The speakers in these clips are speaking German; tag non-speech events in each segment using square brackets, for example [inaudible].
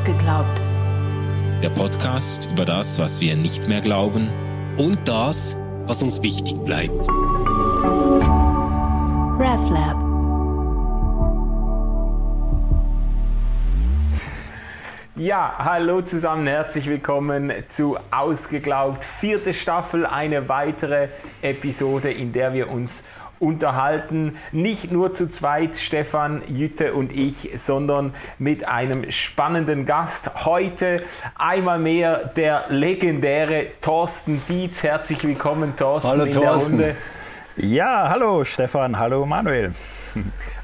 Ausgeglaubt. Der Podcast über das, was wir nicht mehr glauben und das, was uns wichtig bleibt. RefLab. Ja, hallo zusammen, herzlich willkommen zu Ausgeglaubt. Vierte Staffel, eine weitere Episode, in der wir uns unterhalten. Nicht nur zu zweit, Stefan, Jütte und ich, sondern mit einem spannenden Gast. Heute einmal mehr der legendäre Thorsten Dietz. Herzlich willkommen, Thorsten, hallo, in Thorsten. der Runde. Ja, hallo Stefan, hallo Manuel.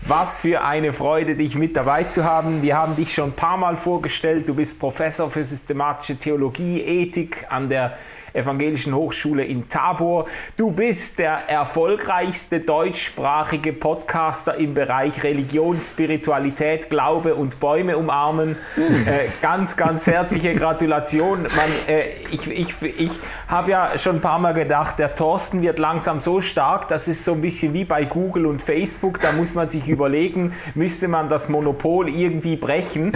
Was für eine Freude, dich mit dabei zu haben. Wir haben dich schon ein paar Mal vorgestellt. Du bist Professor für systematische Theologie, Ethik an der Evangelischen Hochschule in Tabor. Du bist der erfolgreichste deutschsprachige Podcaster im Bereich Religion, Spiritualität, Glaube und Bäume umarmen. Äh, ganz, ganz herzliche Gratulation. Man, äh, ich ich, ich habe ja schon ein paar Mal gedacht, der Thorsten wird langsam so stark, das ist so ein bisschen wie bei Google und Facebook. Da muss man sich überlegen, müsste man das Monopol irgendwie brechen.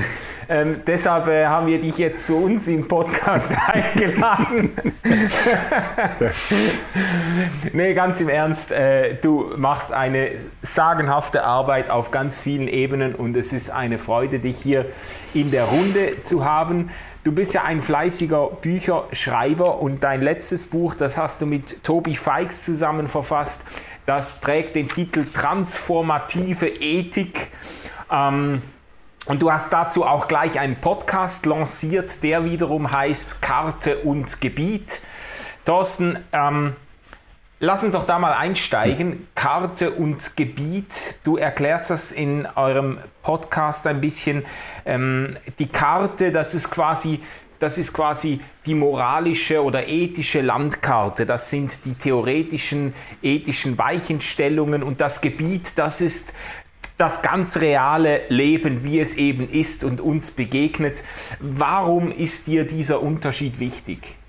Ähm, deshalb äh, haben wir dich jetzt zu uns im Podcast [laughs] eingeladen. [laughs] nee, ganz im Ernst, äh, du machst eine sagenhafte Arbeit auf ganz vielen Ebenen und es ist eine Freude, dich hier in der Runde zu haben. Du bist ja ein fleißiger Bücherschreiber und dein letztes Buch, das hast du mit Tobi Feix zusammen verfasst. Das trägt den Titel Transformative Ethik. Ähm, und du hast dazu auch gleich einen Podcast lanciert, der wiederum heißt Karte und Gebiet. Thorsten, ähm, lass uns doch da mal einsteigen. Karte und Gebiet, du erklärst das in eurem Podcast ein bisschen. Ähm, die Karte, das ist quasi das ist quasi die moralische oder ethische Landkarte. Das sind die theoretischen, ethischen Weichenstellungen und das Gebiet, das ist das ganz reale Leben, wie es eben ist und uns begegnet. Warum ist dir dieser Unterschied wichtig?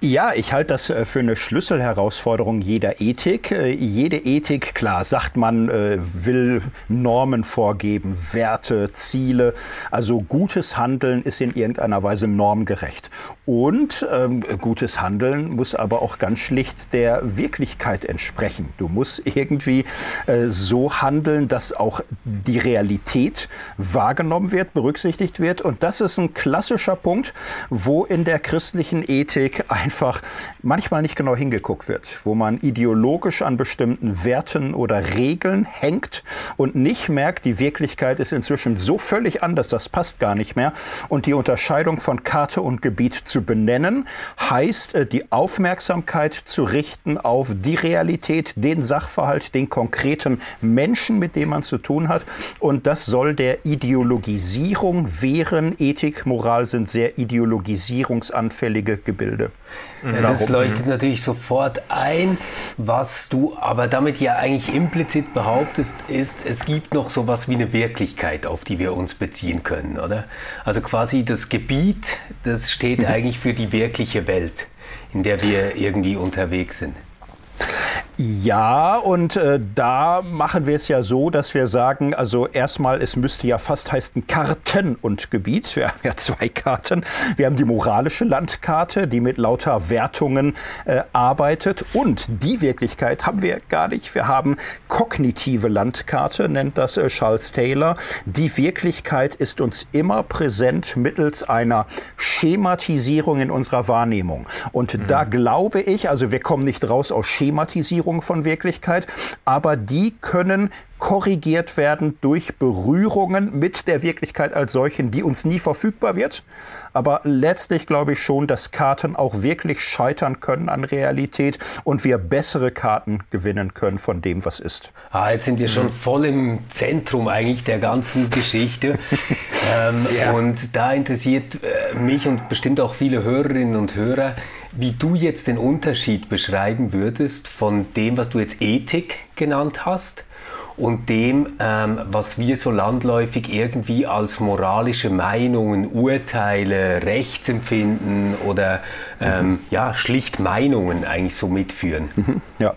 Ja, ich halte das äh, für eine Schlüsselherausforderung jeder Ethik. Äh, jede Ethik, klar, sagt man, äh, will Normen vorgeben, Werte, Ziele. Also gutes Handeln ist in irgendeiner Weise normgerecht. Und ähm, gutes Handeln muss aber auch ganz schlicht der Wirklichkeit entsprechen. Du musst irgendwie äh, so handeln, dass auch die Realität wahrgenommen wird, berücksichtigt wird. Und das ist ein klassischer Punkt, wo in der christlichen Ethik einfach manchmal nicht genau hingeguckt wird, wo man ideologisch an bestimmten Werten oder Regeln hängt und nicht merkt, die Wirklichkeit ist inzwischen so völlig anders, das passt gar nicht mehr. Und die Unterscheidung von Karte und Gebiet zu benennen, heißt äh, die Aufmerksamkeit zu richten auf die Realität, den Sachverhalt, den konkreten Menschen, mit dem man zu tun hat. Und das soll der Ideologisierung wehren. Ethik, Moral sind sehr ideologisierungsanfällige Gebilde. Ja, das leuchtet natürlich sofort ein. Was du aber damit ja eigentlich implizit behauptest, ist, es gibt noch so etwas wie eine Wirklichkeit, auf die wir uns beziehen können, oder? Also quasi das Gebiet, das steht eigentlich für die wirkliche Welt, in der wir irgendwie unterwegs sind. Ja, und äh, da machen wir es ja so, dass wir sagen, also erstmal, es müsste ja fast heißen Karten und Gebiet. Wir haben ja zwei Karten. Wir haben die moralische Landkarte, die mit lauter Wertungen äh, arbeitet. Und die Wirklichkeit haben wir gar nicht. Wir haben kognitive Landkarte, nennt das äh, Charles Taylor. Die Wirklichkeit ist uns immer präsent mittels einer Schematisierung in unserer Wahrnehmung. Und mhm. da glaube ich, also wir kommen nicht raus aus Schematisierung, von Wirklichkeit, aber die können korrigiert werden durch Berührungen mit der Wirklichkeit als solchen, die uns nie verfügbar wird. Aber letztlich glaube ich schon, dass Karten auch wirklich scheitern können an Realität und wir bessere Karten gewinnen können von dem, was ist. Ah, jetzt sind wir schon voll im Zentrum eigentlich der ganzen Geschichte. [laughs] ähm, ja. Und da interessiert äh, mich und bestimmt auch viele Hörerinnen und Hörer, wie du jetzt den Unterschied beschreiben würdest von dem, was du jetzt Ethik genannt hast und dem, ähm, was wir so landläufig irgendwie als moralische Meinungen, Urteile, Rechtsempfinden oder ähm, mhm. ja, schlicht Meinungen eigentlich so mitführen. Mhm. Ja.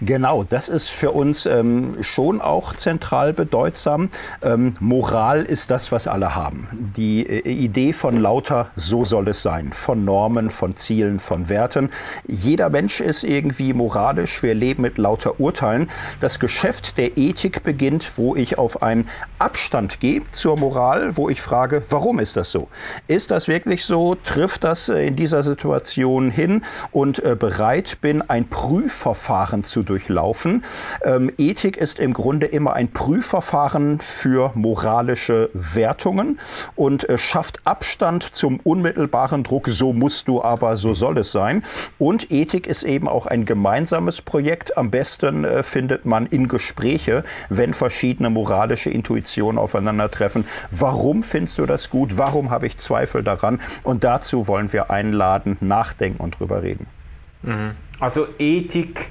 Genau, das ist für uns ähm, schon auch zentral bedeutsam. Ähm, Moral ist das, was alle haben. Die äh, Idee von lauter, so soll es sein, von Normen, von Zielen, von Werten. Jeder Mensch ist irgendwie moralisch. Wir leben mit lauter Urteilen. Das Geschäft der Ethik beginnt, wo ich auf einen Abstand gehe zur Moral, wo ich frage, warum ist das so? Ist das wirklich so? Trifft das äh, in dieser Situation hin? Und äh, bereit bin, ein Prüfverfahren Prüfverfahren zu durchlaufen. Ähm, Ethik ist im Grunde immer ein Prüfverfahren für moralische Wertungen und äh, schafft Abstand zum unmittelbaren Druck, so musst du aber, so soll es sein. Und Ethik ist eben auch ein gemeinsames Projekt. Am besten äh, findet man in Gespräche, wenn verschiedene moralische Intuitionen aufeinandertreffen. Warum findest du das gut? Warum habe ich Zweifel daran? Und dazu wollen wir einladen, nachdenken und drüber reden. Mhm. Also Ethik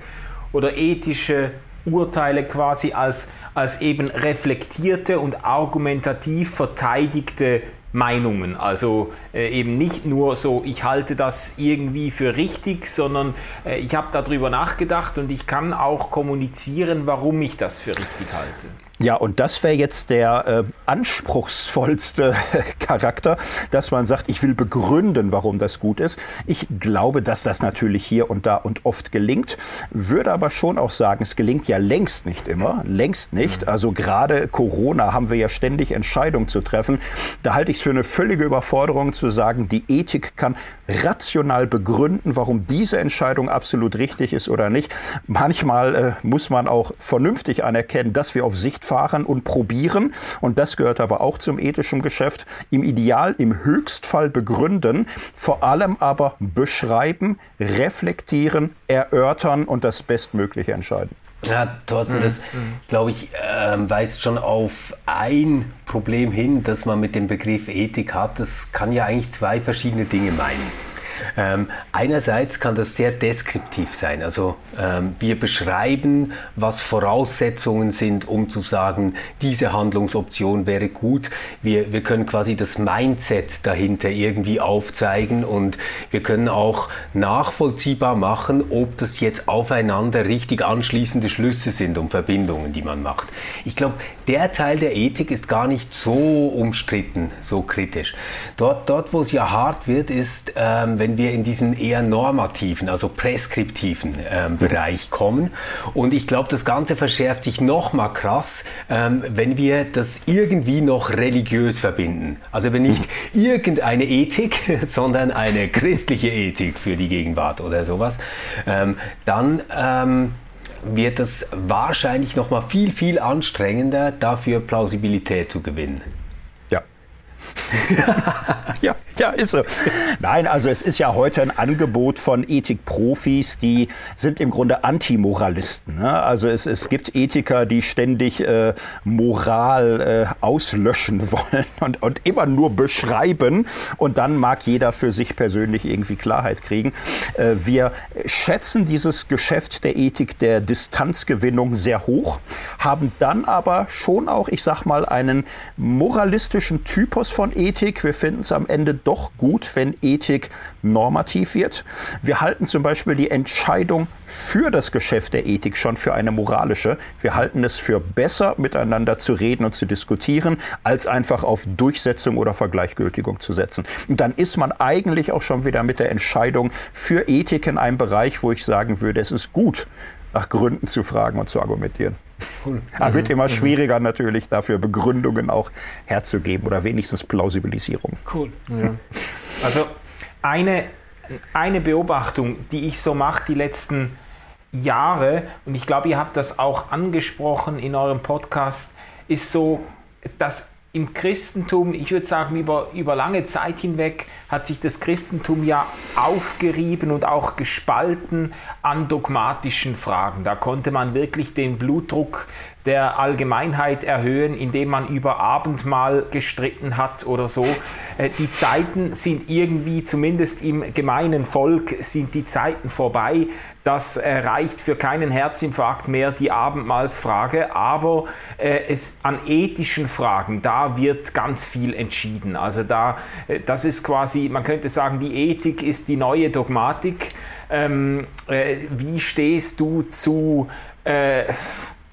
oder ethische Urteile quasi als, als eben reflektierte und argumentativ verteidigte Meinungen. Also äh, eben nicht nur so, ich halte das irgendwie für richtig, sondern äh, ich habe darüber nachgedacht und ich kann auch kommunizieren, warum ich das für richtig halte. Ja, und das wäre jetzt der äh, anspruchsvollste [laughs] Charakter, dass man sagt, ich will begründen, warum das gut ist. Ich glaube, dass das natürlich hier und da und oft gelingt, würde aber schon auch sagen, es gelingt ja längst nicht immer, längst nicht. Mhm. Also gerade Corona haben wir ja ständig Entscheidungen zu treffen. Da halte ich es für eine völlige Überforderung zu sagen, die Ethik kann rational begründen, warum diese Entscheidung absolut richtig ist oder nicht. Manchmal äh, muss man auch vernünftig anerkennen, dass wir auf Sicht fahren und probieren. Und das gehört aber auch zum ethischen Geschäft. Im Ideal, im Höchstfall begründen, vor allem aber beschreiben, reflektieren, erörtern und das Bestmögliche entscheiden. Ja, Thorsten, mhm. das, mhm. glaube ich, äh, weist schon auf ein Problem hin, das man mit dem Begriff Ethik hat. Das kann ja eigentlich zwei verschiedene Dinge meinen. Ähm, einerseits kann das sehr deskriptiv sein. Also ähm, wir beschreiben, was Voraussetzungen sind, um zu sagen, diese Handlungsoption wäre gut. Wir, wir können quasi das Mindset dahinter irgendwie aufzeigen und wir können auch nachvollziehbar machen, ob das jetzt aufeinander richtig anschließende Schlüsse sind und Verbindungen, die man macht. Ich glaube, der Teil der Ethik ist gar nicht so umstritten, so kritisch. Dort, dort wo es ja hart wird, ist, ähm, wenn wir in diesen eher normativen, also preskriptiven ähm, Bereich kommen. Und ich glaube, das Ganze verschärft sich noch mal krass, ähm, wenn wir das irgendwie noch religiös verbinden. Also wenn nicht irgendeine Ethik, [laughs] sondern eine christliche Ethik für die Gegenwart oder sowas, ähm, dann ähm, wird es wahrscheinlich noch mal viel, viel anstrengender, dafür Plausibilität zu gewinnen. [laughs] Ja. ja, ist so. Nein, also es ist ja heute ein Angebot von Ethikprofis, die sind im Grunde Antimoralisten. Ne? Also es, es gibt Ethiker, die ständig äh, Moral äh, auslöschen [laughs] wollen und, und immer nur beschreiben und dann mag jeder für sich persönlich irgendwie Klarheit kriegen. Äh, wir schätzen dieses Geschäft der Ethik der Distanzgewinnung sehr hoch, haben dann aber schon auch, ich sag mal, einen moralistischen Typus von Ethik. Wir finden es am Ende doch doch gut, wenn Ethik normativ wird. Wir halten zum Beispiel die Entscheidung für das Geschäft der Ethik schon für eine moralische. Wir halten es für besser, miteinander zu reden und zu diskutieren, als einfach auf Durchsetzung oder Vergleichgültigung zu setzen. Und dann ist man eigentlich auch schon wieder mit der Entscheidung für Ethik in einem Bereich, wo ich sagen würde, es ist gut, nach Gründen zu fragen und zu argumentieren. Cool. [laughs] Aber wird immer mhm. schwieriger natürlich dafür Begründungen auch herzugeben oder wenigstens Plausibilisierung. Cool. Ja. Also eine, eine Beobachtung, die ich so mache die letzten Jahre, und ich glaube, ihr habt das auch angesprochen in eurem Podcast, ist so, dass im Christentum, ich würde sagen, über, über lange Zeit hinweg hat sich das Christentum ja aufgerieben und auch gespalten an dogmatischen Fragen. Da konnte man wirklich den Blutdruck der Allgemeinheit erhöhen, indem man über Abendmahl gestritten hat oder so. Äh, die Zeiten sind irgendwie, zumindest im gemeinen Volk, sind die Zeiten vorbei. Das äh, reicht für keinen Herzinfarkt mehr, die Abendmahlsfrage. Aber äh, es, an ethischen Fragen, da wird ganz viel entschieden. Also da, das ist quasi, man könnte sagen, die Ethik ist die neue Dogmatik. Ähm, äh, wie stehst du zu äh,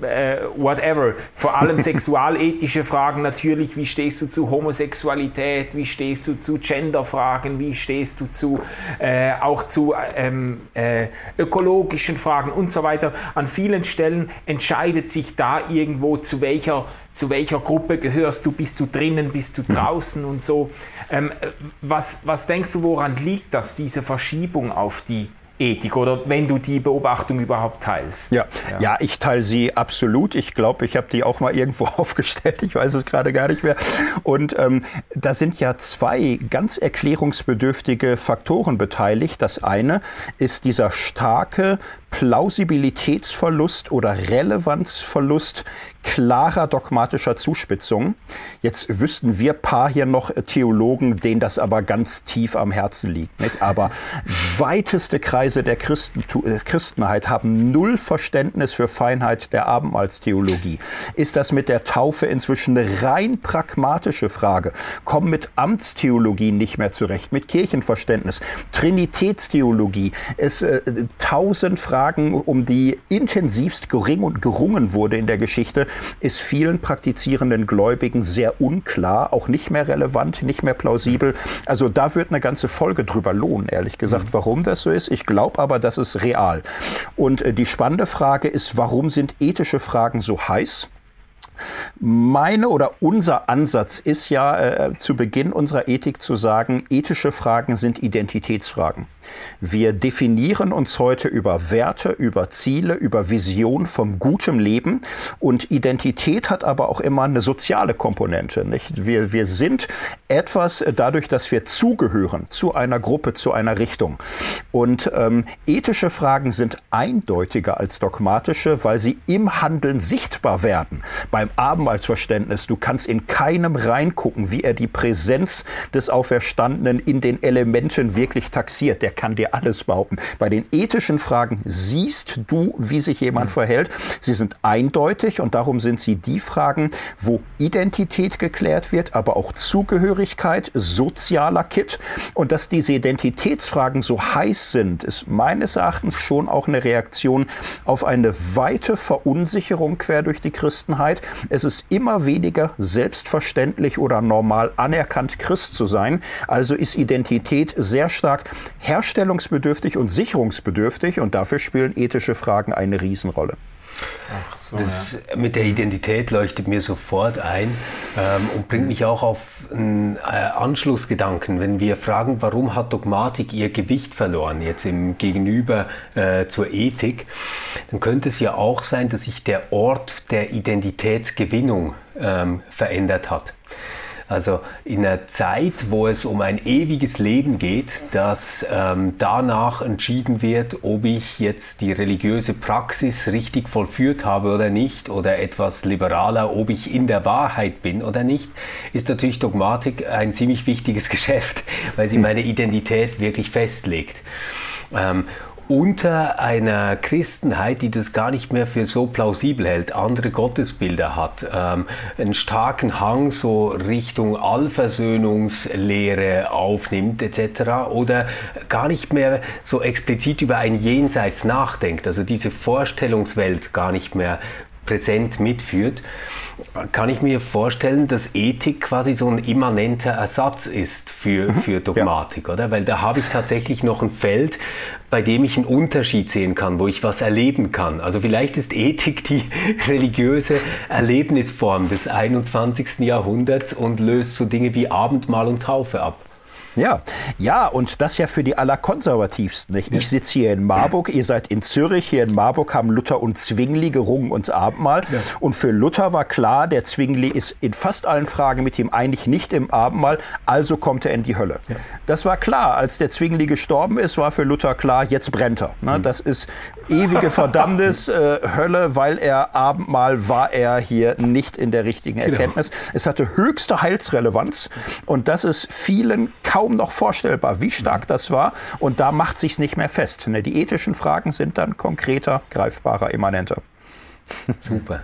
äh, whatever. Vor allem [laughs] sexualethische Fragen natürlich, wie stehst du zu Homosexualität, wie stehst du zu Genderfragen, wie stehst du zu äh, auch zu ähm, äh, ökologischen Fragen und so weiter. An vielen Stellen entscheidet sich da irgendwo, zu welcher, zu welcher Gruppe gehörst du, bist du drinnen, bist du draußen und so. Ähm, was, was denkst du, woran liegt das, diese Verschiebung auf die Ethik oder wenn du die Beobachtung überhaupt teilst. Ja, ja. ja ich teile sie absolut. Ich glaube, ich habe die auch mal irgendwo [laughs] aufgestellt. Ich weiß es gerade gar nicht mehr. Und ähm, da sind ja zwei ganz erklärungsbedürftige Faktoren beteiligt. Das eine ist dieser starke Plausibilitätsverlust oder Relevanzverlust klarer dogmatischer Zuspitzung. Jetzt wüssten wir paar hier noch Theologen, denen das aber ganz tief am Herzen liegt. Nicht? Aber weiteste Kreise der Christen, äh, Christenheit haben null Verständnis für Feinheit der Abendmahlstheologie. Ist das mit der Taufe inzwischen eine rein pragmatische Frage? Kommen mit Amtstheologie nicht mehr zurecht, mit Kirchenverständnis, Trinitätstheologie. Es äh, tausend Fragen, um die intensivst gering und gerungen wurde in der Geschichte, ist vielen praktizierenden Gläubigen sehr unklar, auch nicht mehr relevant, nicht mehr plausibel. Also da wird eine ganze Folge drüber lohnen, ehrlich gesagt, mhm. warum das so ist. Ich glaube aber, das ist real. Und äh, die spannende Frage ist, warum sind ethische Fragen so heiß? Meine oder unser Ansatz ist ja äh, zu Beginn unserer Ethik zu sagen, ethische Fragen sind Identitätsfragen. Wir definieren uns heute über Werte, über Ziele, über Vision vom gutem Leben und Identität hat aber auch immer eine soziale Komponente. Nicht? Wir, wir sind etwas dadurch, dass wir zugehören zu einer Gruppe, zu einer Richtung. Und ähm, ethische Fragen sind eindeutiger als dogmatische, weil sie im Handeln sichtbar werden. Beim Abendmahlsverständnis, du kannst in keinem reingucken, wie er die Präsenz des Auferstandenen in den Elementen wirklich taxiert. Der kann dir alles behaupten. Bei den ethischen Fragen siehst du, wie sich jemand mhm. verhält. Sie sind eindeutig und darum sind sie die Fragen, wo Identität geklärt wird, aber auch Zugehörigkeit, sozialer Kit. Und dass diese Identitätsfragen so heiß sind, ist meines Erachtens schon auch eine Reaktion auf eine weite Verunsicherung quer durch die Christenheit. Es ist immer weniger selbstverständlich oder normal anerkannt, Christ zu sein. Also ist Identität sehr stark herrschend herstellungsbedürftig und sicherungsbedürftig und dafür spielen ethische Fragen eine Riesenrolle. So, das ja. mit der Identität leuchtet mir sofort ein ähm, und bringt mich auch auf einen äh, Anschlussgedanken. Wenn wir fragen, warum hat Dogmatik ihr Gewicht verloren, jetzt im Gegenüber äh, zur Ethik, dann könnte es ja auch sein, dass sich der Ort der Identitätsgewinnung ähm, verändert hat. Also in einer Zeit, wo es um ein ewiges Leben geht, dass ähm, danach entschieden wird, ob ich jetzt die religiöse Praxis richtig vollführt habe oder nicht, oder etwas liberaler, ob ich in der Wahrheit bin oder nicht, ist natürlich Dogmatik ein ziemlich wichtiges [laughs] Geschäft, weil sie meine Identität wirklich festlegt. Ähm, unter einer Christenheit, die das gar nicht mehr für so plausibel hält, andere Gottesbilder hat, ähm, einen starken Hang so Richtung Allversöhnungslehre aufnimmt etc. oder gar nicht mehr so explizit über ein Jenseits nachdenkt, also diese Vorstellungswelt gar nicht mehr präsent mitführt, kann ich mir vorstellen, dass Ethik quasi so ein immanenter Ersatz ist für, mhm. für Dogmatik, ja. oder? Weil da habe ich tatsächlich noch ein Feld, bei dem ich einen Unterschied sehen kann, wo ich was erleben kann. Also vielleicht ist Ethik die [laughs] religiöse Erlebnisform des 21. Jahrhunderts und löst so Dinge wie Abendmahl und Taufe ab. Ja, ja, und das ja für die Allerkonservativsten. Nicht? Ich sitze hier in Marburg, ihr seid in Zürich. Hier in Marburg haben Luther und Zwingli gerungen ums Abendmahl. Ja. Und für Luther war klar, der Zwingli ist in fast allen Fragen mit ihm eigentlich nicht im Abendmahl, also kommt er in die Hölle. Ja. Das war klar. Als der Zwingli gestorben ist, war für Luther klar, jetzt brennt er. Ne? Mhm. Das ist ewige Verdammnis, [laughs] äh, Hölle, weil er Abendmahl war er hier nicht in der richtigen genau. Erkenntnis. Genau. Es hatte höchste Heilsrelevanz und das ist vielen kaum noch vorstellbar, wie stark das war. Und da macht sich's nicht mehr fest. Ne? Die ethischen Fragen sind dann konkreter, greifbarer, immanenter. Super.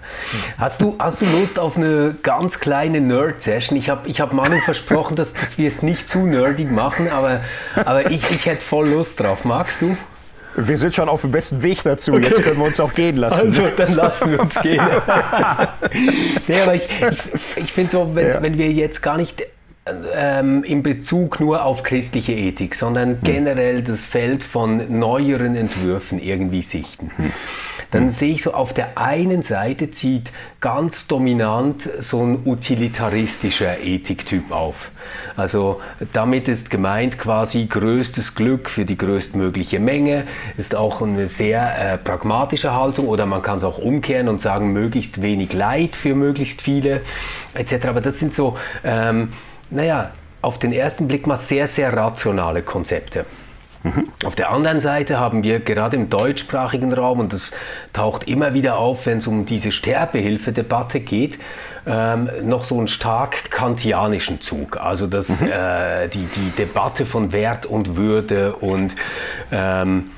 Hast du, hast du Lust auf eine ganz kleine Nerd-Session? Ich habe ich hab Manu versprochen, dass, dass wir es nicht zu nerdig machen, aber, aber ich, ich hätte voll Lust drauf. Magst du? Wir sind schon auf dem besten Weg dazu. Okay. Jetzt können wir uns auch gehen lassen. Also, dann lassen wir uns gehen. [laughs] nee, aber ich, ich, ich finde so, wenn, ja. wenn wir jetzt gar nicht ähm, in Bezug nur auf christliche Ethik, sondern hm. generell das Feld von neueren Entwürfen irgendwie sichten. Hm dann sehe ich so, auf der einen Seite zieht ganz dominant so ein utilitaristischer Ethiktyp auf. Also damit ist gemeint quasi größtes Glück für die größtmögliche Menge, ist auch eine sehr äh, pragmatische Haltung oder man kann es auch umkehren und sagen, möglichst wenig Leid für möglichst viele etc. Aber das sind so, ähm, naja, auf den ersten Blick mal sehr, sehr rationale Konzepte. Mhm. Auf der anderen Seite haben wir gerade im deutschsprachigen Raum, und das taucht immer wieder auf, wenn es um diese Sterbehilfedebatte geht, ähm, noch so einen stark kantianischen Zug. Also das, mhm. äh, die, die Debatte von Wert und Würde und ähm,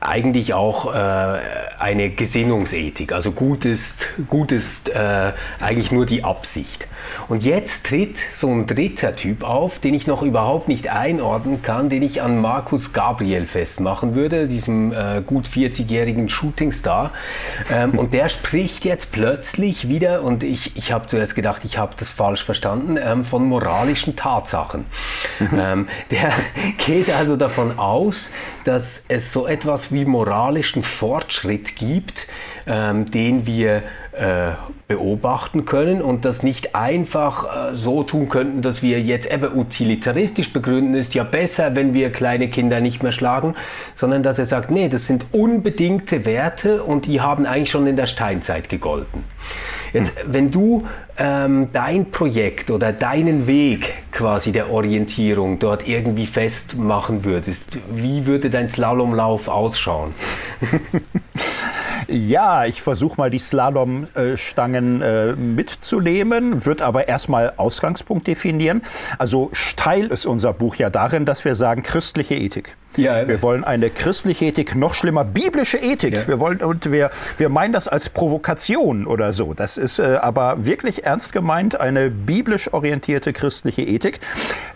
eigentlich auch äh, eine Gesinnungsethik. Also gut ist, gut ist äh, eigentlich nur die Absicht. Und jetzt tritt so ein dritter Typ auf, den ich noch überhaupt nicht einordnen kann, den ich an Markus Gabriel festmachen würde, diesem äh, gut 40-jährigen Shootingstar. Ähm, und der spricht jetzt plötzlich wieder, und ich, ich habe zuerst gedacht, ich habe das falsch verstanden, ähm, von moralischen Tatsachen. Mhm. Ähm, der [laughs] geht also davon aus, dass es so etwas wie moralischen Fortschritt gibt, ähm, den wir äh, beobachten können und das nicht einfach äh, so tun könnten, dass wir jetzt eben utilitaristisch begründen, ist ja besser, wenn wir kleine Kinder nicht mehr schlagen, sondern dass er sagt, nee, das sind unbedingte Werte und die haben eigentlich schon in der Steinzeit gegolten. Jetzt, hm. wenn du ähm, dein Projekt oder deinen Weg quasi der Orientierung dort irgendwie festmachen würdest, wie würde dein Slalomlauf ausschauen? [laughs] Ja, ich versuche mal die Slalomstangen äh, mitzunehmen, wird aber erstmal Ausgangspunkt definieren. Also steil ist unser Buch ja darin, dass wir sagen, christliche Ethik. Ja, wir wollen eine christliche Ethik, noch schlimmer, biblische Ethik. Ja. Wir wollen und wir, wir meinen das als Provokation oder so. Das ist äh, aber wirklich ernst gemeint, eine biblisch orientierte christliche Ethik.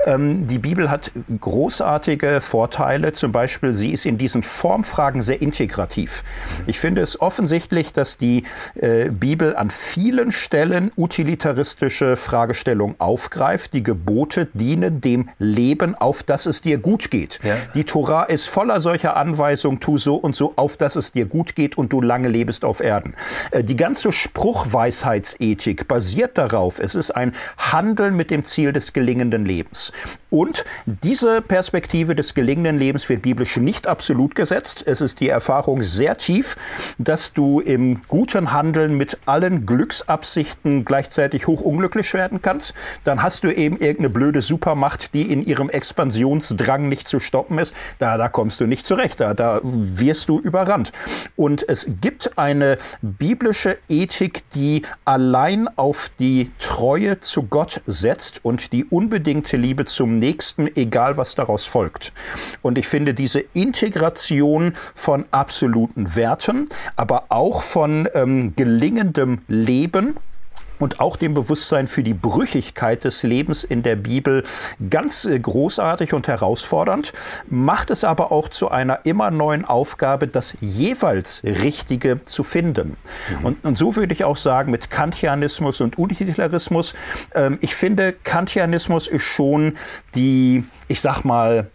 Ähm, die Bibel hat großartige Vorteile. Zum Beispiel, sie ist in diesen Formfragen sehr integrativ. Ich finde es offensichtlich, dass die äh, Bibel an vielen Stellen utilitaristische Fragestellungen aufgreift. Die Gebote dienen dem Leben, auf das es dir gut geht. Ja. Die Tora ist voller solcher Anweisungen, tu so und so, auf dass es dir gut geht und du lange lebst auf Erden. Äh, die ganze Spruchweisheitsethik basiert darauf, es ist ein Handeln mit dem Ziel des gelingenden Lebens. Und diese Perspektive des gelingenden Lebens wird biblisch nicht absolut gesetzt. Es ist die Erfahrung sehr tief, dass du im guten Handeln mit allen Glücksabsichten gleichzeitig hochunglücklich werden kannst. Dann hast du eben irgendeine blöde Supermacht, die in ihrem Expansionsdrang nicht zu stoppen ist. Da, da kommst du nicht zurecht. Da, da wirst du überrannt. Und es gibt eine biblische Ethik, die allein auf die Treue zu Gott setzt und die unbedingte Liebe zum Nächsten, egal was daraus folgt. Und ich finde diese Integration von absoluten Werten, aber auch von ähm, gelingendem Leben, und auch dem Bewusstsein für die Brüchigkeit des Lebens in der Bibel ganz äh, großartig und herausfordernd, macht es aber auch zu einer immer neuen Aufgabe, das jeweils Richtige zu finden. Mhm. Und, und, so würde ich auch sagen, mit Kantianismus und Utilitarismus, ähm, ich finde, Kantianismus ist schon die, ich sag mal,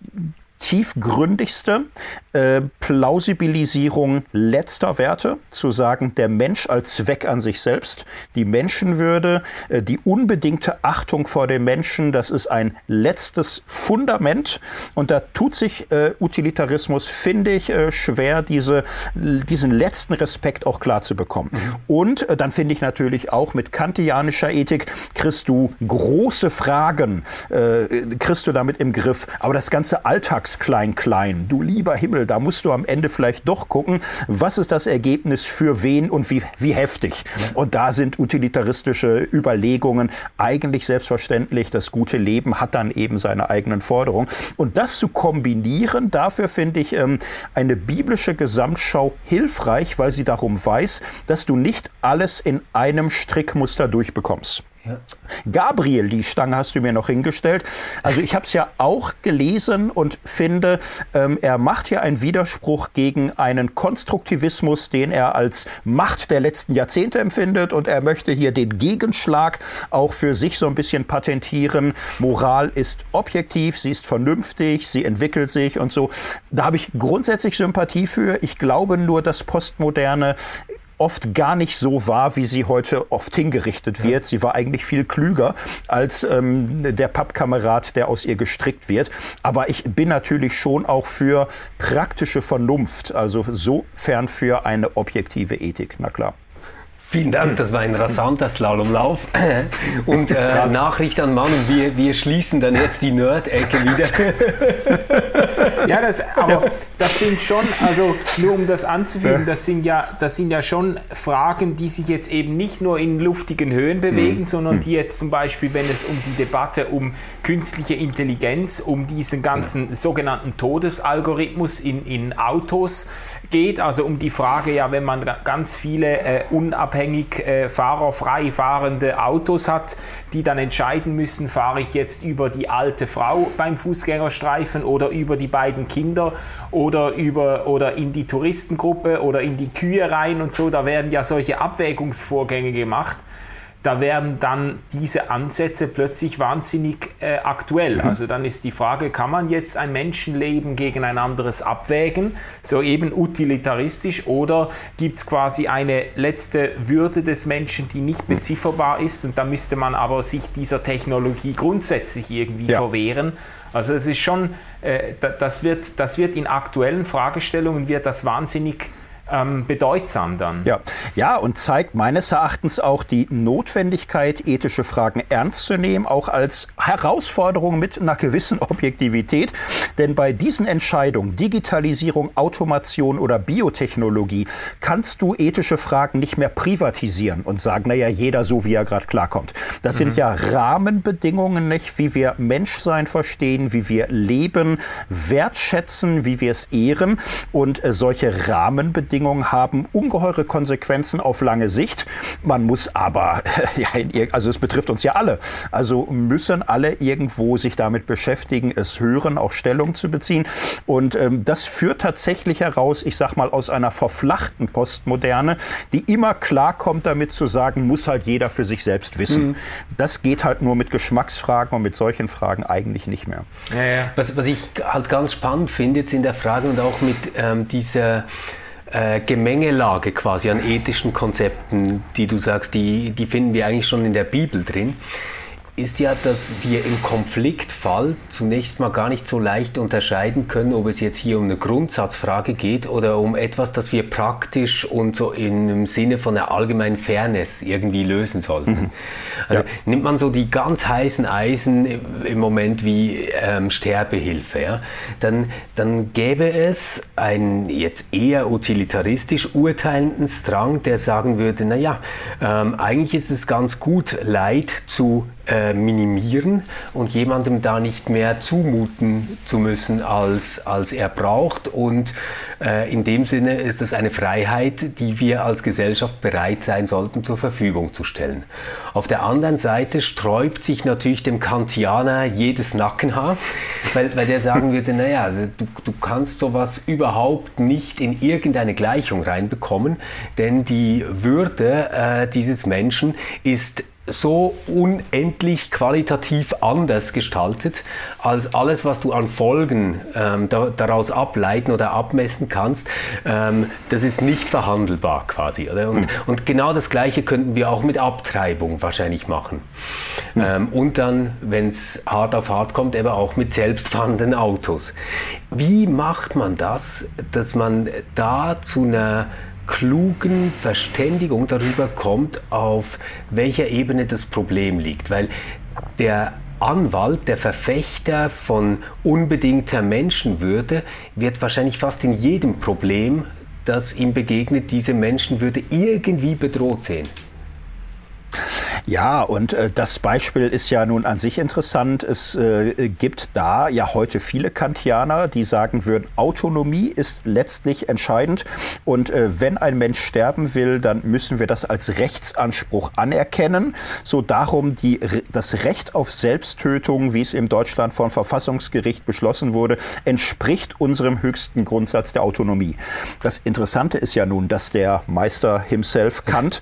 tiefgründigste äh, Plausibilisierung letzter Werte, zu sagen, der Mensch als Zweck an sich selbst, die Menschenwürde, äh, die unbedingte Achtung vor dem Menschen, das ist ein letztes Fundament. Und da tut sich äh, Utilitarismus, finde ich, äh, schwer, diese, diesen letzten Respekt auch klar zu bekommen. Mhm. Und äh, dann finde ich natürlich auch mit kantianischer Ethik kriegst du große Fragen, äh, kriegst du damit im Griff. Aber das ganze Alltagsklein-Klein, du lieber Himmel, da musst du am Ende vielleicht doch gucken, was ist das Ergebnis für wen und wie, wie heftig. Und da sind utilitaristische Überlegungen eigentlich selbstverständlich. Das gute Leben hat dann eben seine eigenen Forderungen. Und das zu kombinieren, dafür finde ich ähm, eine biblische Gesamtschau hilfreich, weil sie darum weiß, dass du nicht alles in einem Strickmuster durchbekommst. Gabriel, die Stange hast du mir noch hingestellt. Also ich habe es ja auch gelesen und finde, ähm, er macht hier einen Widerspruch gegen einen Konstruktivismus, den er als Macht der letzten Jahrzehnte empfindet und er möchte hier den Gegenschlag auch für sich so ein bisschen patentieren. Moral ist objektiv, sie ist vernünftig, sie entwickelt sich und so. Da habe ich grundsätzlich Sympathie für. Ich glaube nur, dass Postmoderne oft gar nicht so war, wie sie heute oft hingerichtet wird. Ja. Sie war eigentlich viel klüger als ähm, der Pappkamerad, der aus ihr gestrickt wird. Aber ich bin natürlich schon auch für praktische Vernunft, also sofern für eine objektive Ethik, na klar. Vielen Dank, das war ein rasanter Slalomlauf. [laughs] Und äh, Nachricht an Mann, wir, wir schließen dann jetzt die Nerd-Ecke wieder. [laughs] ja, das, aber das sind schon, also nur um das anzufügen, das sind ja, das sind ja schon Fragen, die sich jetzt eben nicht nur in luftigen Höhen bewegen, mhm. sondern mhm. die jetzt zum Beispiel, wenn es um die Debatte um künstliche Intelligenz, um diesen ganzen sogenannten Todesalgorithmus in, in Autos geht, also um die Frage, ja, wenn man ganz viele äh, unabhängig äh, fahrerfrei fahrende Autos hat, die dann entscheiden müssen, fahre ich jetzt über die alte Frau beim Fußgängerstreifen oder über die beiden Kinder oder über oder in die Touristengruppe oder in die Kühe rein und so, da werden ja solche Abwägungsvorgänge gemacht da werden dann diese Ansätze plötzlich wahnsinnig äh, aktuell. Mhm. Also dann ist die Frage, kann man jetzt ein Menschenleben gegen ein anderes abwägen, so eben utilitaristisch, oder gibt es quasi eine letzte Würde des Menschen, die nicht mhm. bezifferbar ist und da müsste man aber sich dieser Technologie grundsätzlich irgendwie ja. verwehren. Also es ist schon, äh, das, wird, das wird in aktuellen Fragestellungen wird das wahnsinnig ähm, bedeutsam dann. Ja. ja, und zeigt meines Erachtens auch die Notwendigkeit, ethische Fragen ernst zu nehmen, auch als Herausforderung mit einer gewissen Objektivität. Denn bei diesen Entscheidungen, Digitalisierung, Automation oder Biotechnologie, kannst du ethische Fragen nicht mehr privatisieren und sagen, naja, jeder so, wie er gerade klarkommt. Das mhm. sind ja Rahmenbedingungen, nicht, wie wir Menschsein verstehen, wie wir leben, wertschätzen, wie wir es ehren. Und äh, solche Rahmenbedingungen Bedingungen haben ungeheure Konsequenzen auf lange Sicht. Man muss aber, [laughs] ja, also es betrifft uns ja alle, also müssen alle irgendwo sich damit beschäftigen, es hören, auch Stellung zu beziehen. Und ähm, das führt tatsächlich heraus, ich sag mal, aus einer verflachten Postmoderne, die immer klarkommt damit zu sagen, muss halt jeder für sich selbst wissen. Mhm. Das geht halt nur mit Geschmacksfragen und mit solchen Fragen eigentlich nicht mehr. Ja, ja. Was, was ich halt ganz spannend finde jetzt in der Frage und auch mit ähm, dieser äh, Gemengelage quasi an ethischen Konzepten, die du sagst, die, die finden wir eigentlich schon in der Bibel drin ist ja, dass wir im Konfliktfall zunächst mal gar nicht so leicht unterscheiden können, ob es jetzt hier um eine Grundsatzfrage geht oder um etwas, das wir praktisch und so im Sinne von einer allgemeinen Fairness irgendwie lösen sollten. Mhm. Also ja. nimmt man so die ganz heißen Eisen im Moment wie ähm, Sterbehilfe, ja, dann, dann gäbe es einen jetzt eher utilitaristisch urteilenden Strang, der sagen würde, naja, ähm, eigentlich ist es ganz gut, Leid zu äh, minimieren und jemandem da nicht mehr zumuten zu müssen, als, als er braucht. Und äh, in dem Sinne ist es eine Freiheit, die wir als Gesellschaft bereit sein sollten, zur Verfügung zu stellen. Auf der anderen Seite sträubt sich natürlich dem Kantianer jedes Nackenhaar, weil, weil der sagen [laughs] würde, naja, du, du kannst sowas überhaupt nicht in irgendeine Gleichung reinbekommen, denn die Würde äh, dieses Menschen ist so unendlich qualitativ anders gestaltet als alles, was du an Folgen ähm, da, daraus ableiten oder abmessen kannst. Ähm, das ist nicht verhandelbar quasi. Oder? Und, mhm. und, genau das Gleiche könnten wir auch mit Abtreibung wahrscheinlich machen. Mhm. Ähm, und dann, wenn es hart auf hart kommt, eben auch mit selbstfahrenden Autos. Wie macht man das, dass man da zu einer klugen Verständigung darüber kommt, auf welcher Ebene das Problem liegt. Weil der Anwalt, der Verfechter von unbedingter Menschenwürde, wird wahrscheinlich fast in jedem Problem, das ihm begegnet, diese Menschenwürde irgendwie bedroht sehen. Ja, und äh, das Beispiel ist ja nun an sich interessant. Es äh, gibt da ja heute viele Kantianer, die sagen würden, Autonomie ist letztlich entscheidend. Und äh, wenn ein Mensch sterben will, dann müssen wir das als Rechtsanspruch anerkennen. So darum die, das Recht auf Selbsttötung, wie es im Deutschland vom Verfassungsgericht beschlossen wurde, entspricht unserem höchsten Grundsatz der Autonomie. Das Interessante ist ja nun, dass der Meister himself Kant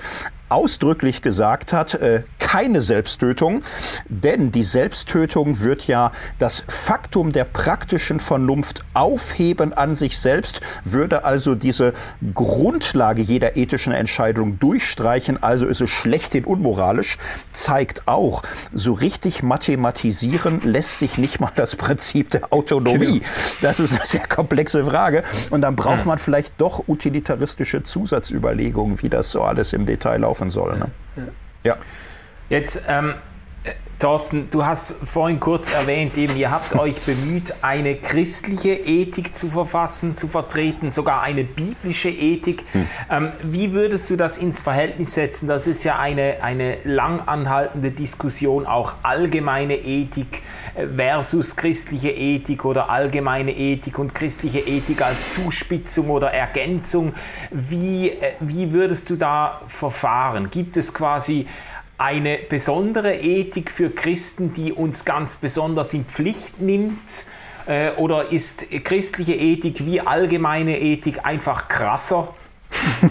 ausdrücklich gesagt hat, äh, keine Selbsttötung, denn die Selbsttötung wird ja das Faktum der praktischen Vernunft aufheben an sich selbst, würde also diese Grundlage jeder ethischen Entscheidung durchstreichen, also ist es schlechthin unmoralisch, zeigt auch, so richtig mathematisieren lässt sich nicht mal das Prinzip der Autonomie. Genau. Das ist eine sehr komplexe Frage und dann braucht man vielleicht doch utilitaristische Zusatzüberlegungen, wie das so alles im Detail laufen laufen soll. Ne? Ja. Jetzt, ähm, Thorsten, du hast vorhin kurz erwähnt, eben, ihr habt euch bemüht, eine christliche Ethik zu verfassen, zu vertreten, sogar eine biblische Ethik. Hm. Ähm, wie würdest du das ins Verhältnis setzen? Das ist ja eine, eine lang anhaltende Diskussion, auch allgemeine Ethik äh, versus christliche Ethik oder allgemeine Ethik und christliche Ethik als Zuspitzung oder Ergänzung. Wie, äh, wie würdest du da verfahren? Gibt es quasi eine besondere Ethik für Christen, die uns ganz besonders in Pflicht nimmt? Äh, oder ist christliche Ethik wie allgemeine Ethik einfach krasser? [laughs]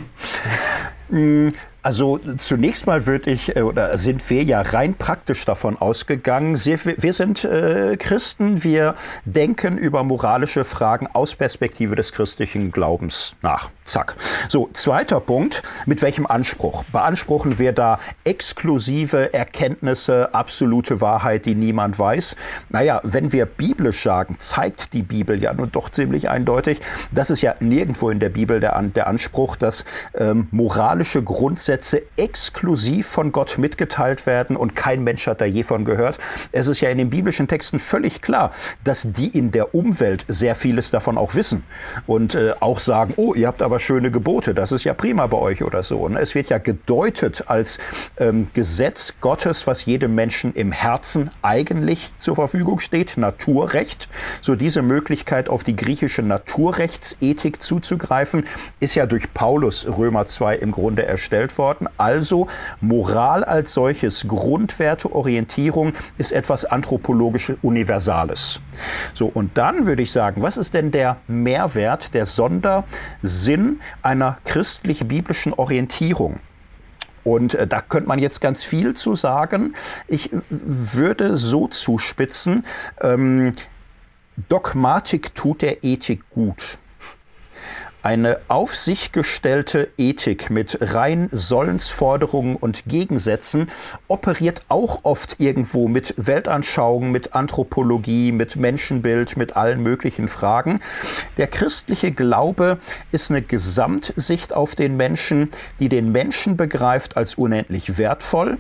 Mm, also zunächst mal würde ich, äh, oder sind wir ja rein praktisch davon ausgegangen, wir sind äh, Christen, wir denken über moralische Fragen aus Perspektive des christlichen Glaubens nach. Zack. So, zweiter Punkt, mit welchem Anspruch? Beanspruchen wir da exklusive Erkenntnisse, absolute Wahrheit, die niemand weiß? Naja, wenn wir biblisch sagen, zeigt die Bibel ja nun doch ziemlich eindeutig, das ist ja nirgendwo in der Bibel der, der Anspruch, dass ähm, moralische Grundsätze exklusiv von Gott mitgeteilt werden und kein Mensch hat da je von gehört. Es ist ja in den biblischen Texten völlig klar, dass die in der Umwelt sehr vieles davon auch wissen und äh, auch sagen, oh, ihr habt aber schöne Gebote, das ist ja prima bei euch oder so. Und es wird ja gedeutet als ähm, Gesetz Gottes, was jedem Menschen im Herzen eigentlich zur Verfügung steht, Naturrecht. So diese Möglichkeit auf die griechische Naturrechtsethik zuzugreifen, ist ja durch Paulus Römer 2 im Grunde erstellt worden. Also Moral als solches, Grundwerte, Orientierung ist etwas anthropologisch Universales. So, und dann würde ich sagen, was ist denn der Mehrwert, der Sondersinn einer christlich-biblischen Orientierung? Und äh, da könnte man jetzt ganz viel zu sagen. Ich würde so zuspitzen, ähm, Dogmatik tut der Ethik gut. Eine auf sich gestellte Ethik mit rein Sollensforderungen und Gegensätzen operiert auch oft irgendwo mit Weltanschauung, mit Anthropologie, mit Menschenbild, mit allen möglichen Fragen. Der christliche Glaube ist eine Gesamtsicht auf den Menschen, die den Menschen begreift als unendlich wertvoll,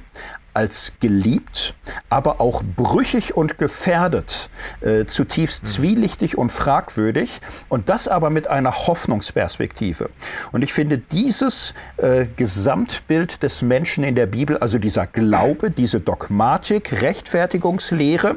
als geliebt, aber auch brüchig und gefährdet, äh, zutiefst mhm. zwielichtig und fragwürdig und das aber mit einer Hoffnungsperspektive. Und ich finde dieses äh, Gesamtbild des Menschen in der Bibel, also dieser Glaube, diese Dogmatik, Rechtfertigungslehre,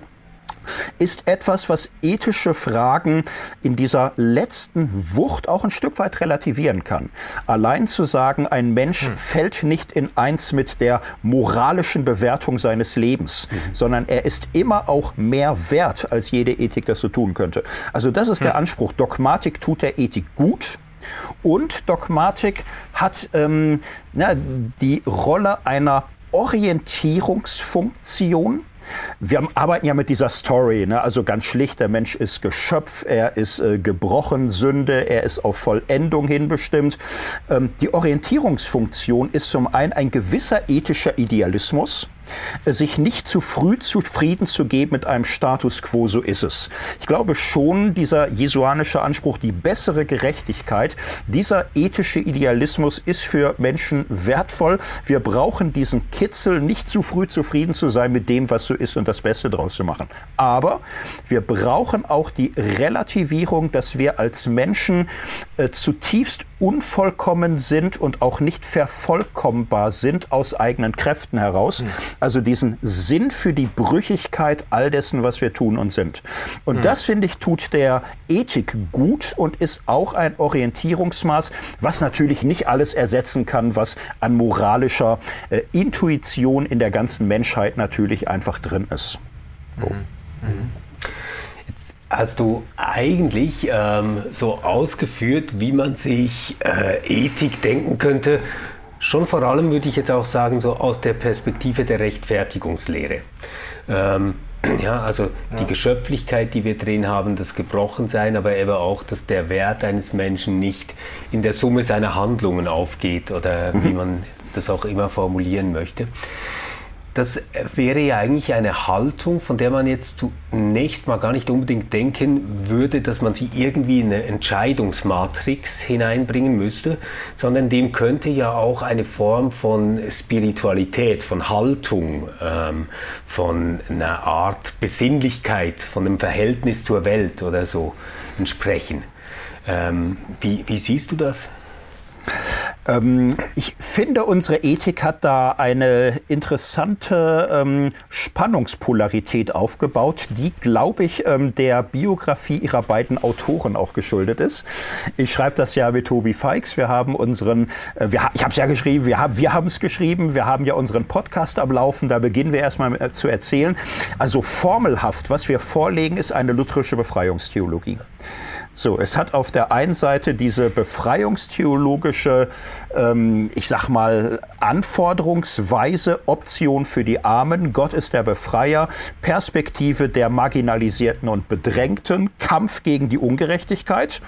ist etwas, was ethische Fragen in dieser letzten Wucht auch ein Stück weit relativieren kann. Allein zu sagen, ein Mensch hm. fällt nicht in eins mit der moralischen Bewertung seines Lebens, mhm. sondern er ist immer auch mehr wert, als jede Ethik das so tun könnte. Also das ist hm. der Anspruch. Dogmatik tut der Ethik gut. Und Dogmatik hat ähm, na, die Rolle einer Orientierungsfunktion wir arbeiten ja mit dieser Story, ne? also ganz schlicht, der Mensch ist Geschöpf, er ist äh, gebrochen, Sünde, er ist auf Vollendung hinbestimmt. Ähm, die Orientierungsfunktion ist zum einen ein gewisser ethischer Idealismus, sich nicht zu früh zufrieden zu geben mit einem Status quo, so ist es. Ich glaube schon, dieser jesuanische Anspruch, die bessere Gerechtigkeit, dieser ethische Idealismus ist für Menschen wertvoll. Wir brauchen diesen Kitzel, nicht zu früh zufrieden zu sein mit dem, was so ist und das Beste draus zu machen. Aber wir brauchen auch die Relativierung, dass wir als Menschen äh, zutiefst unvollkommen sind und auch nicht vervollkommbar sind aus eigenen Kräften heraus. Mhm. Also diesen Sinn für die Brüchigkeit all dessen, was wir tun und sind. Und mhm. das, finde ich, tut der Ethik gut und ist auch ein Orientierungsmaß, was natürlich nicht alles ersetzen kann, was an moralischer äh, Intuition in der ganzen Menschheit natürlich einfach drin ist. So. Mhm. Hast du eigentlich ähm, so ausgeführt, wie man sich äh, Ethik denken könnte? Schon vor allem würde ich jetzt auch sagen, so aus der Perspektive der Rechtfertigungslehre. Ähm, [clears throat] ja, also ja. die Geschöpflichkeit, die wir drin haben, das Gebrochensein, aber eben auch, dass der Wert eines Menschen nicht in der Summe seiner Handlungen aufgeht oder mhm. wie man das auch immer formulieren möchte das wäre ja eigentlich eine Haltung, von der man jetzt zunächst mal gar nicht unbedingt denken würde, dass man sie irgendwie in eine Entscheidungsmatrix hineinbringen müsste, sondern dem könnte ja auch eine Form von Spiritualität, von Haltung, ähm, von einer Art Besinnlichkeit, von einem Verhältnis zur Welt oder so entsprechen. Ähm, wie, wie siehst du das? Ähm, ich finde, unsere Ethik hat da eine interessante ähm, Spannungspolarität aufgebaut, die, glaube ich, ähm, der Biografie ihrer beiden Autoren auch geschuldet ist. Ich schreibe das ja mit Tobi Feix. Wir haben unseren, äh, wir, ich habe es ja geschrieben, wir haben wir es geschrieben, wir haben ja unseren Podcast am Laufen, da beginnen wir erstmal äh, zu erzählen. Also formelhaft, was wir vorlegen, ist eine lutherische Befreiungstheologie. So, es hat auf der einen Seite diese befreiungstheologische, ähm, ich sag mal, Anforderungsweise, Option für die Armen. Gott ist der Befreier, Perspektive der Marginalisierten und Bedrängten, Kampf gegen die Ungerechtigkeit.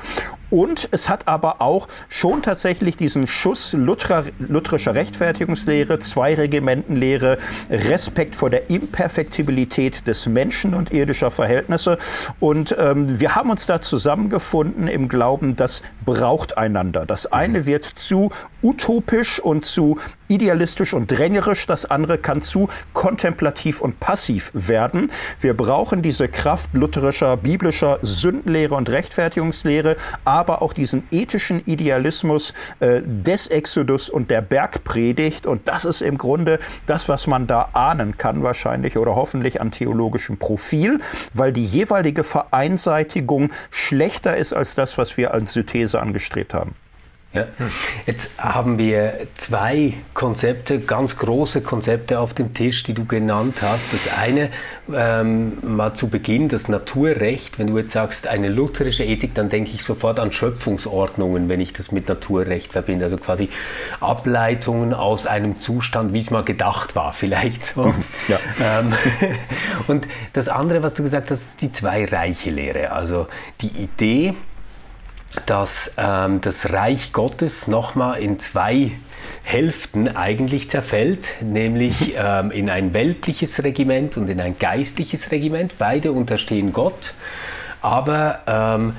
Und es hat aber auch schon tatsächlich diesen Schuss Luther, lutherischer Rechtfertigungslehre, Zweiregimentenlehre, Respekt vor der Imperfektibilität des Menschen und irdischer Verhältnisse. Und ähm, wir haben uns da zusammengefunden im Glauben, das braucht einander. Das eine wird zu utopisch und zu idealistisch und drängerisch, das andere kann zu kontemplativ und passiv werden. Wir brauchen diese Kraft lutherischer, biblischer Sündenlehre und Rechtfertigungslehre, aber auch diesen ethischen Idealismus äh, des Exodus und der Bergpredigt. Und das ist im Grunde das, was man da ahnen kann, wahrscheinlich oder hoffentlich an theologischem Profil, weil die jeweilige Vereinseitigung schlechter ist als das, was wir als Synthese angestrebt haben. Ja. Jetzt haben wir zwei Konzepte, ganz große Konzepte auf dem Tisch, die du genannt hast. Das eine ähm, mal zu Beginn, das Naturrecht. Wenn du jetzt sagst, eine lutherische Ethik, dann denke ich sofort an Schöpfungsordnungen, wenn ich das mit Naturrecht verbinde. Also quasi Ableitungen aus einem Zustand, wie es mal gedacht war, vielleicht. So. Ja. Ähm, [laughs] und das andere, was du gesagt hast, ist die Zwei-Reiche-Lehre. Also die Idee, dass ähm, das Reich Gottes nochmal in zwei Hälften eigentlich zerfällt, nämlich [laughs] ähm, in ein weltliches Regiment und in ein geistliches Regiment. Beide unterstehen Gott, aber ähm,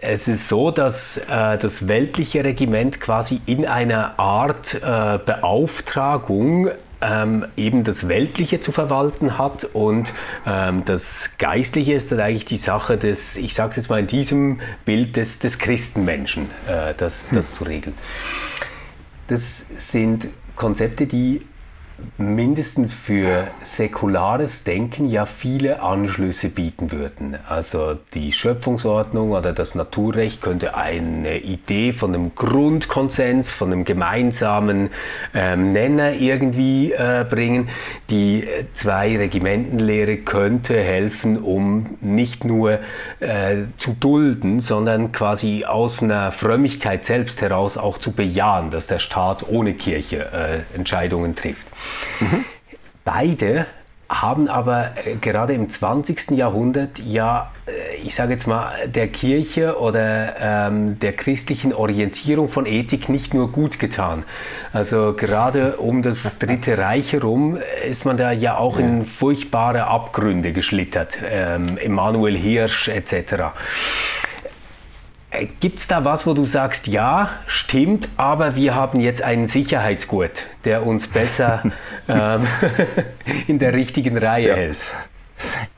es ist so, dass äh, das weltliche Regiment quasi in einer Art äh, Beauftragung ähm, eben das Weltliche zu verwalten hat und ähm, das Geistliche ist dann eigentlich die Sache des, ich sage es jetzt mal in diesem Bild des, des Christenmenschen, äh, das, das hm. zu regeln. Das sind Konzepte, die mindestens für säkulares Denken ja viele Anschlüsse bieten würden. Also die Schöpfungsordnung oder das Naturrecht könnte eine Idee von einem Grundkonsens, von einem gemeinsamen ähm, Nenner irgendwie äh, bringen. Die zwei Regimentenlehre könnte helfen, um nicht nur äh, zu dulden, sondern quasi aus einer Frömmigkeit selbst heraus auch zu bejahen, dass der Staat ohne Kirche äh, Entscheidungen trifft. Mhm. Beide haben aber äh, gerade im 20. Jahrhundert ja, äh, ich sage jetzt mal, der Kirche oder ähm, der christlichen Orientierung von Ethik nicht nur gut getan. Also gerade um das [laughs] Dritte Reich herum ist man da ja auch in furchtbare Abgründe geschlittert. Ähm, Emanuel Hirsch etc. Äh, Gibt es da was, wo du sagst, ja, stimmt, aber wir haben jetzt einen Sicherheitsgurt, der uns besser [laughs] ähm, [laughs] in der richtigen Reihe ja. hält?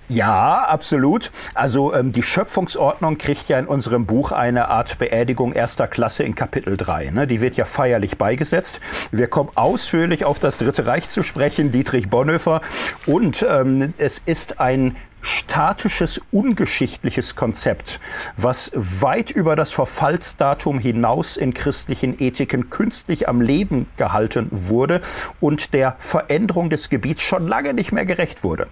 Ja, absolut. Also ähm, die Schöpfungsordnung kriegt ja in unserem Buch eine Art Beerdigung erster Klasse in Kapitel 3. Ne? Die wird ja feierlich beigesetzt. Wir kommen ausführlich auf das Dritte Reich zu sprechen, Dietrich Bonhoeffer. Und ähm, es ist ein statisches, ungeschichtliches Konzept, was weit über das Verfallsdatum hinaus in christlichen Ethiken künstlich am Leben gehalten wurde und der Veränderung des Gebiets schon lange nicht mehr gerecht wurde.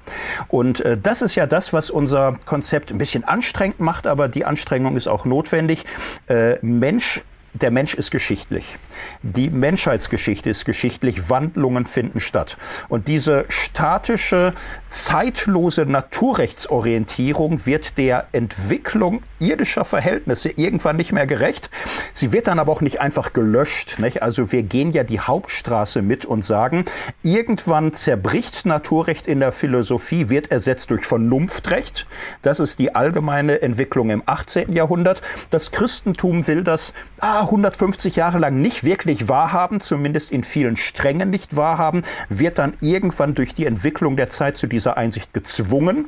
Und äh, das ist ja das, was unser Konzept ein bisschen anstrengend macht, aber die Anstrengung ist auch notwendig. Äh, Mensch der Mensch ist geschichtlich. Die Menschheitsgeschichte ist geschichtlich. Wandlungen finden statt. Und diese statische, zeitlose Naturrechtsorientierung wird der Entwicklung irdischer Verhältnisse irgendwann nicht mehr gerecht. Sie wird dann aber auch nicht einfach gelöscht. Nicht? Also wir gehen ja die Hauptstraße mit und sagen, irgendwann zerbricht Naturrecht in der Philosophie, wird ersetzt durch Vernunftrecht. Das ist die allgemeine Entwicklung im 18. Jahrhundert. Das Christentum will das ah, 150 Jahre lang nicht wirklich wahrhaben, zumindest in vielen Strängen nicht wahrhaben, wird dann irgendwann durch die Entwicklung der Zeit zu dieser Einsicht gezwungen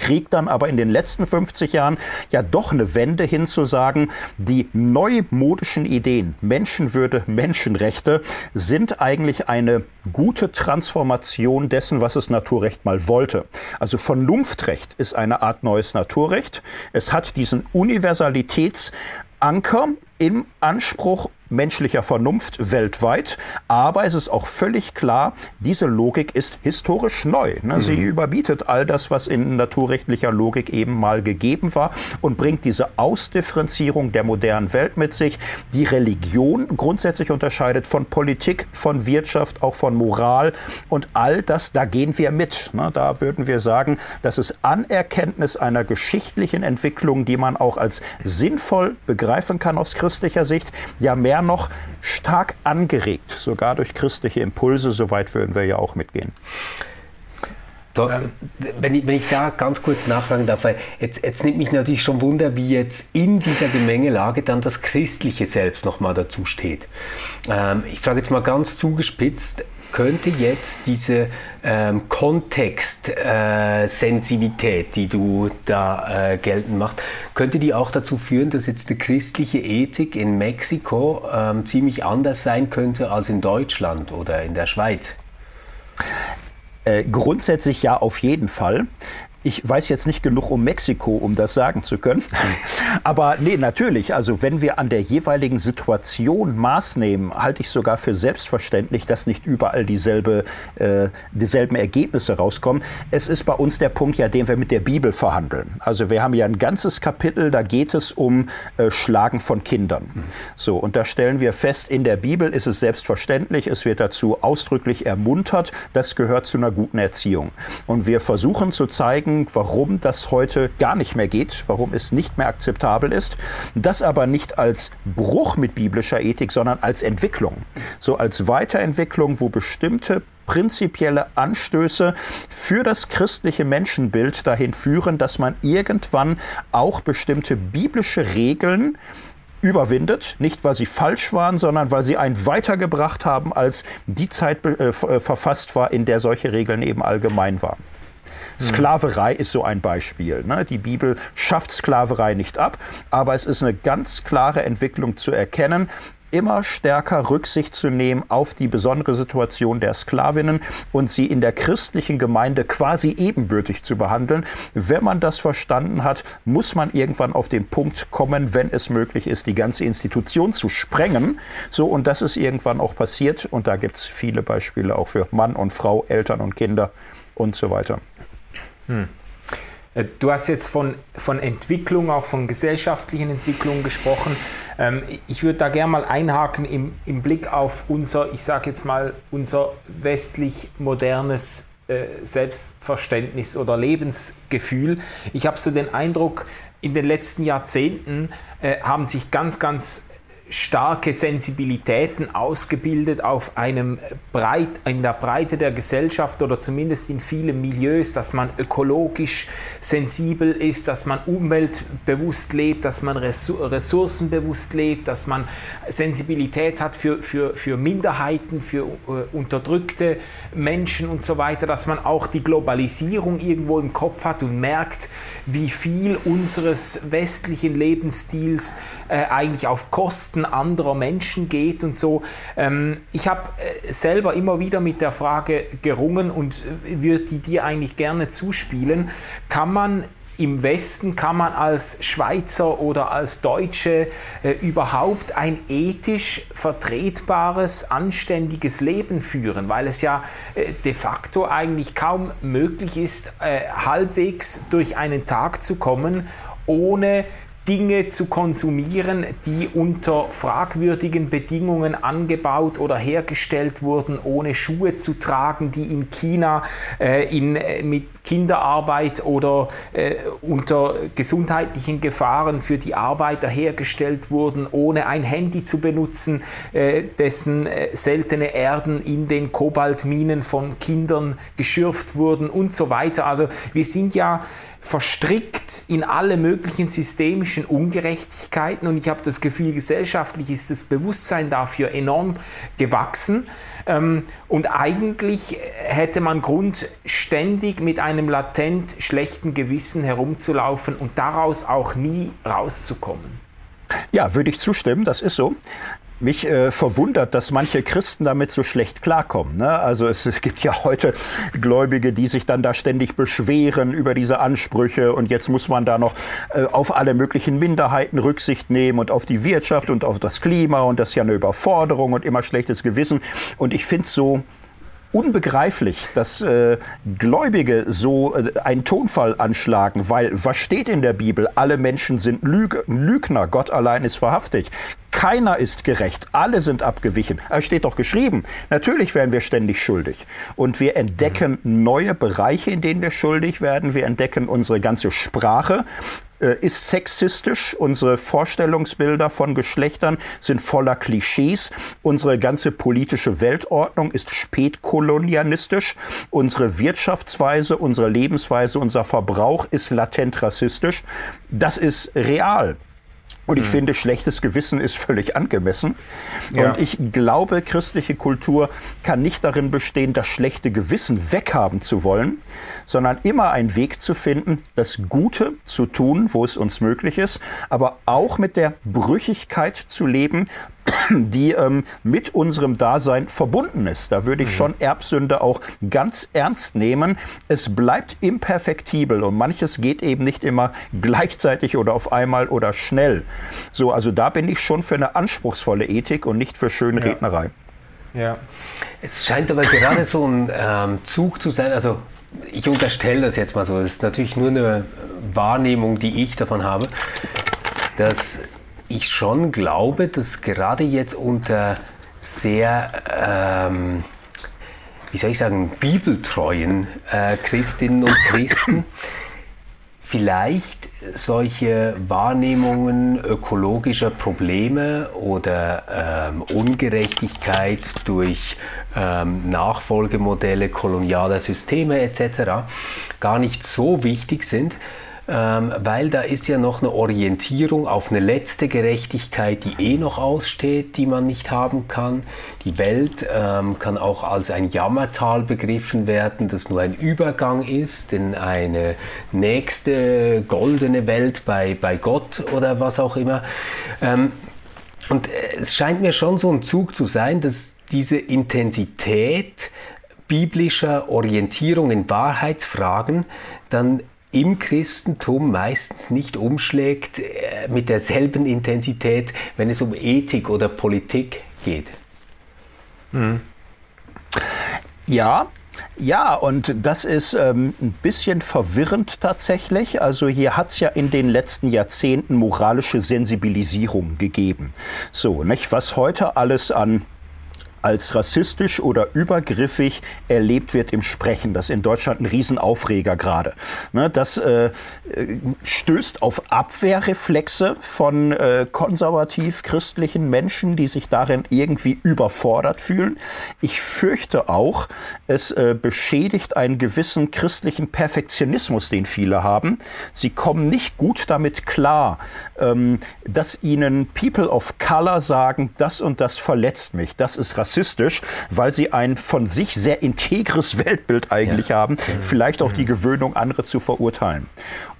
kriegt dann aber in den letzten 50 Jahren ja doch eine Wende hin zu sagen, die neumodischen Ideen, Menschenwürde, Menschenrechte, sind eigentlich eine gute Transformation dessen, was es Naturrecht mal wollte. Also Vernunftrecht ist eine Art neues Naturrecht. Es hat diesen Universalitätsanker im Anspruch menschlicher Vernunft weltweit. Aber es ist auch völlig klar, diese Logik ist historisch neu. Ne? Mhm. Sie überbietet all das, was in naturrechtlicher Logik eben mal gegeben war und bringt diese Ausdifferenzierung der modernen Welt mit sich, die Religion grundsätzlich unterscheidet von Politik, von Wirtschaft, auch von Moral und all das, da gehen wir mit. Ne? Da würden wir sagen, das ist Anerkenntnis einer geschichtlichen Entwicklung, die man auch als sinnvoll begreifen kann aus christlicher Sicht. Ja, mehr eher noch stark angeregt, sogar durch christliche Impulse, soweit würden wir ja auch mitgehen. Wenn ich, wenn ich, da ganz kurz nachfragen darf, weil jetzt, jetzt nimmt mich natürlich schon Wunder, wie jetzt in dieser Gemengelage dann das Christliche selbst nochmal dazu steht. Ähm, ich frage jetzt mal ganz zugespitzt, könnte jetzt diese ähm, Kontextsensibilität, äh, die du da äh, geltend machst, könnte die auch dazu führen, dass jetzt die christliche Ethik in Mexiko ähm, ziemlich anders sein könnte als in Deutschland oder in der Schweiz? Äh, grundsätzlich ja, auf jeden Fall. Ich weiß jetzt nicht genug um Mexiko, um das sagen zu können. [laughs] Aber nee, natürlich. Also wenn wir an der jeweiligen Situation Maß nehmen, halte ich sogar für selbstverständlich, dass nicht überall dieselbe, äh, dieselben Ergebnisse rauskommen. Es ist bei uns der Punkt, ja, den wir mit der Bibel verhandeln. Also wir haben ja ein ganzes Kapitel, da geht es um äh, Schlagen von Kindern. Mhm. So, und da stellen wir fest, in der Bibel ist es selbstverständlich, es wird dazu ausdrücklich ermuntert, das gehört zu einer guten Erziehung. Und wir versuchen zu zeigen, zeigen, warum das heute gar nicht mehr geht, warum es nicht mehr akzeptabel ist. Das aber nicht als Bruch mit biblischer Ethik, sondern als Entwicklung. So als Weiterentwicklung, wo bestimmte prinzipielle Anstöße für das christliche Menschenbild dahin führen, dass man irgendwann auch bestimmte biblische Regeln überwindet, nicht weil sie falsch waren, sondern weil sie einen weitergebracht haben, als die Zeit äh, verfasst war, in der solche Regeln eben allgemein waren. Sklaverei ist so ein Beispiel. Ne? Die Bibel schafft Sklaverei nicht ab, aber es ist eine ganz klare Entwicklung zu erkennen, immer stärker Rücksicht zu nehmen auf die besondere Situation der Sklavinnen und sie in der christlichen Gemeinde quasi ebenbürtig zu behandeln. Wenn man das verstanden hat, muss man irgendwann auf den Punkt kommen, wenn es möglich ist, die ganze Institution zu sprengen. So, und das ist irgendwann auch passiert. Und da gibt es viele Beispiele auch für Mann und Frau, Eltern und Kinder und so weiter. Hm. Äh, du hast jetzt von, von Entwicklung, auch von gesellschaftlichen Entwicklungen gesprochen. Ähm, ich würde da gerne mal einhaken im, im Blick auf unser, ich sage jetzt mal, unser westlich modernes äh, Selbstverständnis oder Lebensgefühl. Ich habe so den Eindruck, in den letzten Jahrzehnten äh, haben sich ganz, ganz starke Sensibilitäten ausgebildet auf einem Breit, in der Breite der Gesellschaft oder zumindest in vielen Milieus, dass man ökologisch sensibel ist, dass man umweltbewusst lebt, dass man ressourcenbewusst lebt, dass man Sensibilität hat für, für, für Minderheiten, für äh, unterdrückte Menschen und so weiter, dass man auch die Globalisierung irgendwo im Kopf hat und merkt, wie viel unseres westlichen Lebensstils äh, eigentlich auf Kosten Interessen anderer Menschen geht und so. Ähm, ich habe äh, selber immer wieder mit der Frage gerungen und äh, würde die dir eigentlich gerne zuspielen. Kann man im Westen kann man als Schweizer oder als Deutsche äh, überhaupt ein ethisch vertretbares, anständiges Leben führen, weil es ja äh, de facto eigentlich kaum möglich ist, äh, halbwegs durch einen Tag zu kommen, ohne Dinge zu konsumieren, die unter fragwürdigen Bedingungen angebaut oder hergestellt wurden, ohne Schuhe zu tragen, die in China äh, in, äh, mit Kinderarbeit oder äh, unter gesundheitlichen Gefahren für die Arbeiter hergestellt wurden, ohne ein Handy zu benutzen, äh, dessen äh, seltene Erden in den Kobaltminen von Kindern geschürft wurden und so weiter. Also wir sind ja verstrickt in alle möglichen systemischen Ungerechtigkeiten und ich habe das Gefühl, gesellschaftlich ist das Bewusstsein dafür enorm gewachsen ähm, und eigentlich hätte man Grund, ständig mit einem latent schlechten Gewissen herumzulaufen und daraus auch nie rauszukommen. Ja, würde ich zustimmen, das ist so. Mich äh, verwundert, dass manche Christen damit so schlecht klarkommen. Ne? Also es gibt ja heute Gläubige, die sich dann da ständig beschweren über diese Ansprüche und jetzt muss man da noch äh, auf alle möglichen Minderheiten Rücksicht nehmen und auf die Wirtschaft und auf das Klima und das ist ja eine Überforderung und immer schlechtes Gewissen. Und ich finde es so unbegreiflich, dass äh, Gläubige so äh, einen Tonfall anschlagen, weil was steht in der Bibel? Alle Menschen sind Lüg Lügner, Gott allein ist wahrhaftig. Keiner ist gerecht, alle sind abgewichen. Es steht doch geschrieben. Natürlich werden wir ständig schuldig. Und wir entdecken mhm. neue Bereiche, in denen wir schuldig werden. Wir entdecken unsere ganze Sprache ist sexistisch. Unsere Vorstellungsbilder von Geschlechtern sind voller Klischees. Unsere ganze politische Weltordnung ist spätkolonialistisch. Unsere Wirtschaftsweise, unsere Lebensweise, unser Verbrauch ist latent rassistisch. Das ist real. Und ich mhm. finde, schlechtes Gewissen ist völlig angemessen. Ja. Und ich glaube, christliche Kultur kann nicht darin bestehen, das schlechte Gewissen weghaben zu wollen, sondern immer einen Weg zu finden, das Gute zu tun, wo es uns möglich ist, aber auch mit der Brüchigkeit zu leben, [coughs] die ähm, mit unserem Dasein verbunden ist. Da würde ich mhm. schon Erbsünde auch ganz ernst nehmen. Es bleibt imperfektibel und manches geht eben nicht immer gleichzeitig oder auf einmal oder schnell. So, also da bin ich schon für eine anspruchsvolle Ethik und nicht für schöne ja. Rednerei. Ja. Es scheint aber gerade so ein ähm, Zug zu sein, also ich unterstelle das jetzt mal so, das ist natürlich nur eine Wahrnehmung, die ich davon habe, dass ich schon glaube, dass gerade jetzt unter sehr, ähm, wie soll ich sagen, bibeltreuen äh, Christinnen und Christen [coughs] vielleicht solche Wahrnehmungen ökologischer Probleme oder ähm, Ungerechtigkeit durch ähm, Nachfolgemodelle kolonialer Systeme etc. gar nicht so wichtig sind, ähm, weil da ist ja noch eine Orientierung auf eine letzte Gerechtigkeit, die eh noch aussteht, die man nicht haben kann. Die Welt ähm, kann auch als ein Jammertal begriffen werden, das nur ein Übergang ist in eine nächste goldene Welt bei, bei Gott oder was auch immer. Ähm, und äh, es scheint mir schon so ein Zug zu sein, dass diese Intensität biblischer Orientierung in Wahrheitsfragen dann im Christentum meistens nicht umschlägt äh, mit derselben Intensität, wenn es um Ethik oder Politik geht. Hm. Ja, Ja, und das ist ähm, ein bisschen verwirrend tatsächlich. Also hier hat es ja in den letzten Jahrzehnten moralische Sensibilisierung gegeben. So, nicht? Was heute alles an als rassistisch oder übergriffig erlebt wird im Sprechen. Das ist in Deutschland ein Riesenaufreger gerade. Ne, das äh, stößt auf Abwehrreflexe von äh, konservativ-christlichen Menschen, die sich darin irgendwie überfordert fühlen. Ich fürchte auch, es äh, beschädigt einen gewissen christlichen Perfektionismus, den viele haben. Sie kommen nicht gut damit klar, ähm, dass ihnen People of Color sagen, das und das verletzt mich, das ist rassistisch rassistisch, weil sie ein von sich sehr integres [laughs] Weltbild eigentlich ja. haben, vielleicht auch die Gewöhnung, andere zu verurteilen.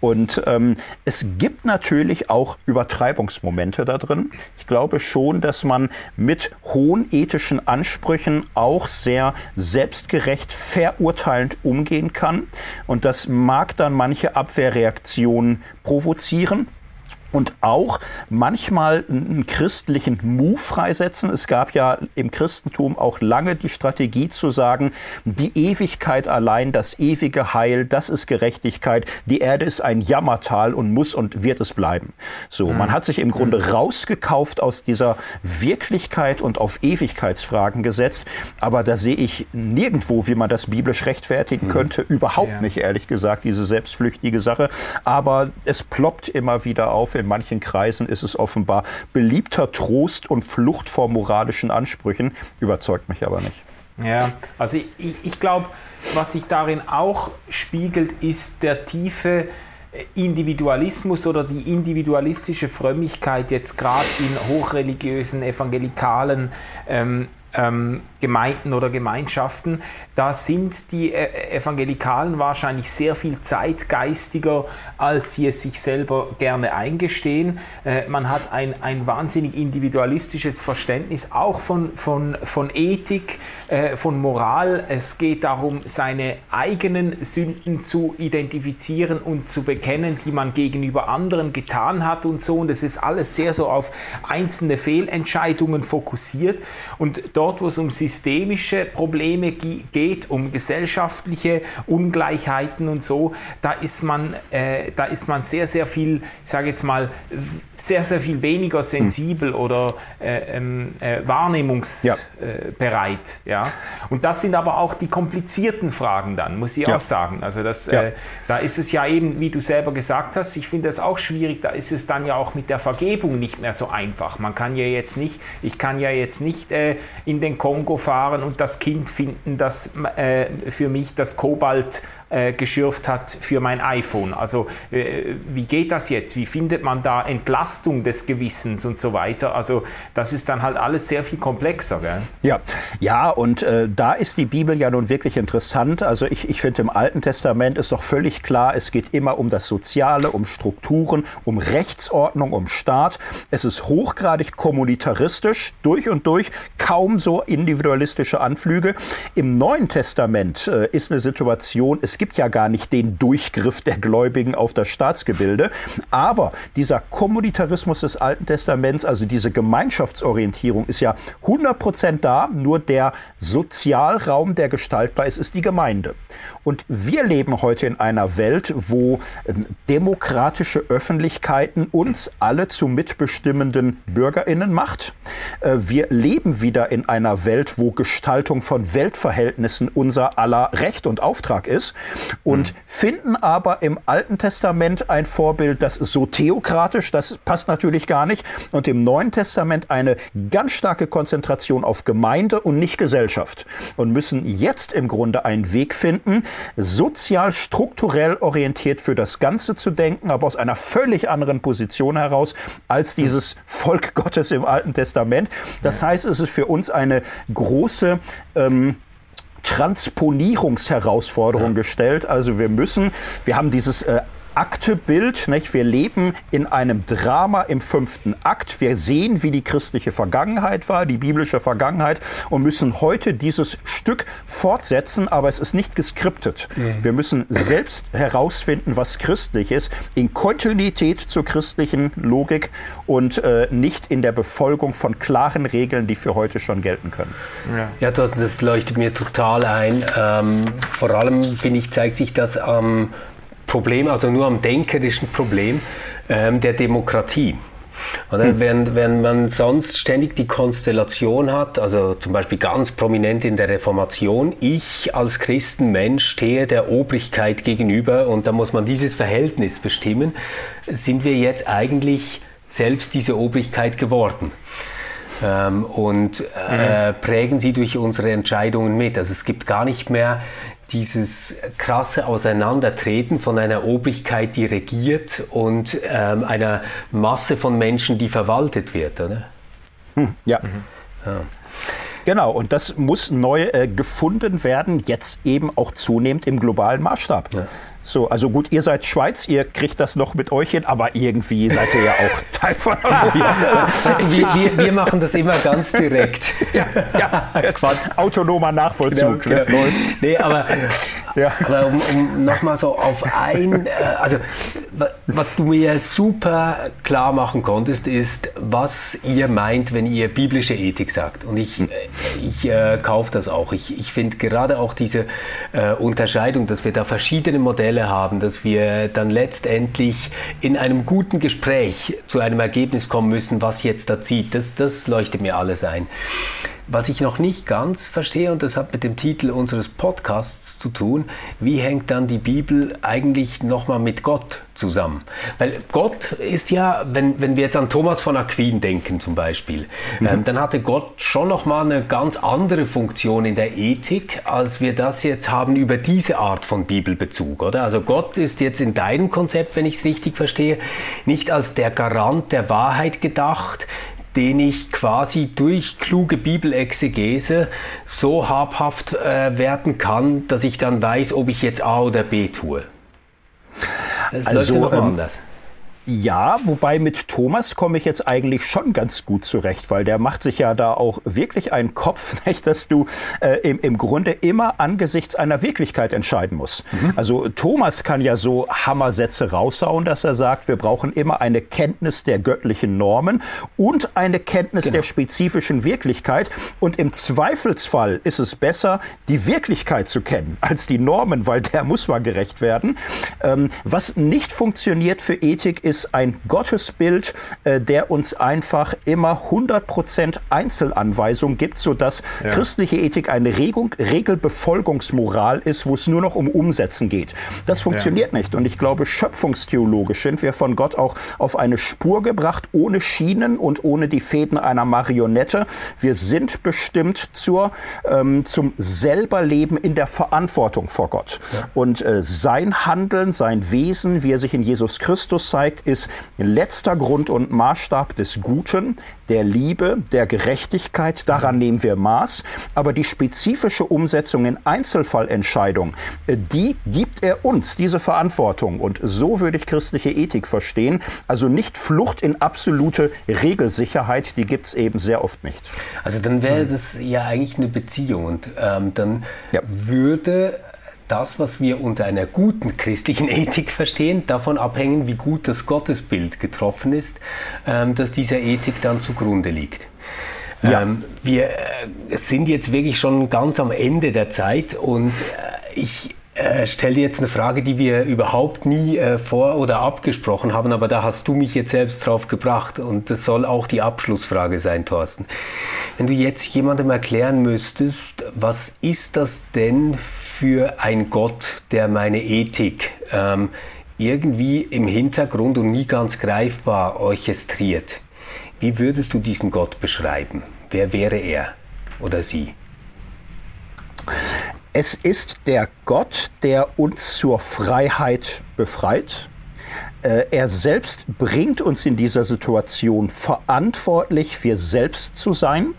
Und ähm, es gibt natürlich auch Übertreibungsmomente da drin. Ich glaube schon, dass man mit hohen ethischen Ansprüchen auch sehr selbstgerecht, verurteilend umgehen kann. Und das mag dann manche Abwehrreaktionen provozieren und auch manchmal einen christlichen Move freisetzen. Es gab ja im Christentum auch lange die Strategie zu sagen, die Ewigkeit allein, das ewige Heil, das ist Gerechtigkeit. Die Erde ist ein Jammertal und muss und wird es bleiben. So, mhm. man hat sich im Grunde mhm. rausgekauft aus dieser Wirklichkeit und auf Ewigkeitsfragen gesetzt. Aber da sehe ich nirgendwo, wie man das biblisch rechtfertigen mhm. könnte. Überhaupt ja. nicht, ehrlich gesagt, diese selbstflüchtige Sache. Aber es ploppt immer wieder auf in manchen Kreisen ist es offenbar beliebter Trost und Flucht vor moralischen Ansprüchen, überzeugt mich aber nicht. Ja, also ich, ich glaube, was sich darin auch spiegelt, ist der tiefe Individualismus oder die individualistische Frömmigkeit jetzt gerade in hochreligiösen, evangelikalen ähm, ähm, Gemeinden oder Gemeinschaften, da sind die äh, Evangelikalen wahrscheinlich sehr viel zeitgeistiger, als sie es sich selber gerne eingestehen. Äh, man hat ein, ein wahnsinnig individualistisches Verständnis auch von, von, von Ethik, äh, von Moral. Es geht darum, seine eigenen Sünden zu identifizieren und zu bekennen, die man gegenüber anderen getan hat und so. Und es ist alles sehr so auf einzelne Fehlentscheidungen fokussiert. Und dort, wo es um systemische Probleme geht, um gesellschaftliche Ungleichheiten und so, da ist man, äh, da ist man sehr, sehr viel, ich sage jetzt mal, sehr, sehr viel weniger sensibel hm. oder äh, ähm, äh, wahrnehmungsbereit. Ja. ja. Und das sind aber auch die komplizierten Fragen dann, muss ich ja. auch sagen. Also das, ja. Äh, da ist es ja eben, wie du selber gesagt hast, ich finde das auch schwierig, da ist es dann ja auch mit der Vergebung nicht mehr so einfach. Man kann ja jetzt nicht, ich kann ja jetzt nicht äh, in den Kongo fahren und das Kind finden, das äh, für mich das Kobalt äh, geschürft hat für mein iPhone. Also äh, wie geht das jetzt? Wie findet man da Entlastung des Gewissens und so weiter? Also das ist dann halt alles sehr viel komplexer. Gell? Ja, ja und äh, da ist die Bibel ja nun wirklich interessant. Also ich, ich finde im Alten Testament ist doch völlig klar, es geht immer um das Soziale, um Strukturen, um Rechtsordnung, um Staat. Es ist hochgradig kommunitaristisch, durch und durch, kaum so individualistische Anflüge. Im Neuen Testament äh, ist eine Situation, es gibt ja gar nicht den Durchgriff der Gläubigen auf das Staatsgebilde. Aber dieser Kommunitarismus des Alten Testaments, also diese Gemeinschaftsorientierung, ist ja 100 Prozent da. Nur der Sozialraum, der gestaltbar ist, ist die Gemeinde. Und wir leben heute in einer Welt, wo ähm, demokratische Öffentlichkeiten uns alle zu mitbestimmenden BürgerInnen macht. Äh, wir leben wieder in einer Welt, wo Gestaltung von Weltverhältnissen unser aller Recht und Auftrag ist und mhm. finden aber im Alten Testament ein Vorbild, das ist so theokratisch, das passt natürlich gar nicht, und im Neuen Testament eine ganz starke Konzentration auf Gemeinde und nicht Gesellschaft und müssen jetzt im Grunde einen Weg finden, sozial strukturell orientiert für das Ganze zu denken, aber aus einer völlig anderen Position heraus als dieses Volk Gottes im Alten Testament. Das heißt, es ist für uns eine große ähm, Transponierungsherausforderung ja. gestellt. Also wir müssen, wir haben dieses äh, Aktebild. Nicht? Wir leben in einem Drama im fünften Akt. Wir sehen, wie die christliche Vergangenheit war, die biblische Vergangenheit und müssen heute dieses Stück fortsetzen, aber es ist nicht geskriptet. Mhm. Wir müssen selbst herausfinden, was christlich ist, in Kontinuität zur christlichen Logik und äh, nicht in der Befolgung von klaren Regeln, die für heute schon gelten können. Ja, das, das leuchtet mir total ein. Ähm, vor allem, finde ich, zeigt sich das am Problem, also nur am denkerischen Problem ähm, der Demokratie. Oder? Hm. Während, während man sonst ständig die Konstellation hat, also zum Beispiel ganz prominent in der Reformation, ich als Christenmensch stehe der Obrigkeit gegenüber und da muss man dieses Verhältnis bestimmen, sind wir jetzt eigentlich selbst diese Obrigkeit geworden. Ähm, und äh, mhm. prägen sie durch unsere Entscheidungen mit. Also es gibt gar nicht mehr dieses krasse Auseinandertreten von einer Obrigkeit, die regiert und ähm, einer Masse von Menschen, die verwaltet wird, oder? Hm, ja. Mhm. ja. Genau, und das muss neu äh, gefunden werden, jetzt eben auch zunehmend im globalen Maßstab. Ja. So, also gut, ihr seid Schweiz, ihr kriegt das noch mit euch hin, aber irgendwie seid ihr ja auch [laughs] Teil von wir, wir, wir, machen das immer ganz [laughs] direkt. ja, ja, autonomer Nachvollzug. Genau, genau. Läuft. Nee, aber, ja. aber um, um nochmal so auf ein, äh, also was du mir super klar machen konntest, ist, was ihr meint, wenn ihr biblische Ethik sagt. Und ich, äh, ich äh, kaufe das auch. Ich, ich finde gerade auch diese äh, Unterscheidung, dass wir da verschiedene Modelle Fälle haben, dass wir dann letztendlich in einem guten Gespräch zu einem Ergebnis kommen müssen, was jetzt da zieht. Das, das leuchtet mir alles ein. Was ich noch nicht ganz verstehe, und das hat mit dem Titel unseres Podcasts zu tun, wie hängt dann die Bibel eigentlich nochmal mit Gott zusammen? Weil Gott ist ja, wenn, wenn wir jetzt an Thomas von Aquin denken zum Beispiel, mhm. ähm, dann hatte Gott schon nochmal eine ganz andere Funktion in der Ethik, als wir das jetzt haben über diese Art von Bibelbezug, oder? Also Gott ist jetzt in deinem Konzept, wenn ich es richtig verstehe, nicht als der Garant der Wahrheit gedacht, den ich quasi durch kluge Bibelexegese so habhaft äh, werden kann, dass ich dann weiß, ob ich jetzt A oder B tue. Das also, läuft ja ähm, anders. Ja, wobei mit Thomas komme ich jetzt eigentlich schon ganz gut zurecht, weil der macht sich ja da auch wirklich einen Kopf, [laughs] nicht, dass du äh, im, im Grunde immer angesichts einer Wirklichkeit entscheiden musst. Mhm. Also Thomas kann ja so Hammersätze raushauen, dass er sagt, wir brauchen immer eine Kenntnis der göttlichen Normen und eine Kenntnis genau. der spezifischen Wirklichkeit. Und im Zweifelsfall ist es besser, die Wirklichkeit zu kennen als die Normen, weil der muss mal gerecht werden. Ähm, was nicht funktioniert für Ethik ist, ist ein Gottesbild, äh, der uns einfach immer 100% Einzelanweisung gibt, sodass ja. christliche Ethik eine Regung, Regelbefolgungsmoral ist, wo es nur noch um Umsetzen geht. Das funktioniert ja. nicht. Und ich glaube, schöpfungstheologisch sind wir von Gott auch auf eine Spur gebracht, ohne Schienen und ohne die Fäden einer Marionette. Wir sind bestimmt zur, ähm, zum selberleben in der Verantwortung vor Gott. Ja. Und äh, sein Handeln, sein Wesen, wie er sich in Jesus Christus zeigt, ist letzter Grund und Maßstab des Guten, der Liebe, der Gerechtigkeit. Daran nehmen wir Maß. Aber die spezifische Umsetzung in Einzelfallentscheidungen, die gibt er uns, diese Verantwortung. Und so würde ich christliche Ethik verstehen. Also nicht Flucht in absolute Regelsicherheit, die gibt es eben sehr oft nicht. Also dann wäre das ja eigentlich eine Beziehung und ähm, dann ja. würde das, was wir unter einer guten christlichen [laughs] Ethik verstehen, davon abhängen, wie gut das Gottesbild getroffen ist, ähm, dass dieser Ethik dann zugrunde liegt. Ja. Ähm, wir äh, sind jetzt wirklich schon ganz am Ende der Zeit und äh, ich äh, stelle dir jetzt eine Frage, die wir überhaupt nie äh, vor- oder abgesprochen haben, aber da hast du mich jetzt selbst drauf gebracht und das soll auch die Abschlussfrage sein, Thorsten. Wenn du jetzt jemandem erklären müsstest, was ist das denn für ein Gott, der meine Ethik ähm, irgendwie im Hintergrund und nie ganz greifbar orchestriert. Wie würdest du diesen Gott beschreiben? Wer wäre er oder sie? Es ist der Gott, der uns zur Freiheit befreit. Äh, er selbst bringt uns in dieser Situation verantwortlich für selbst zu sein.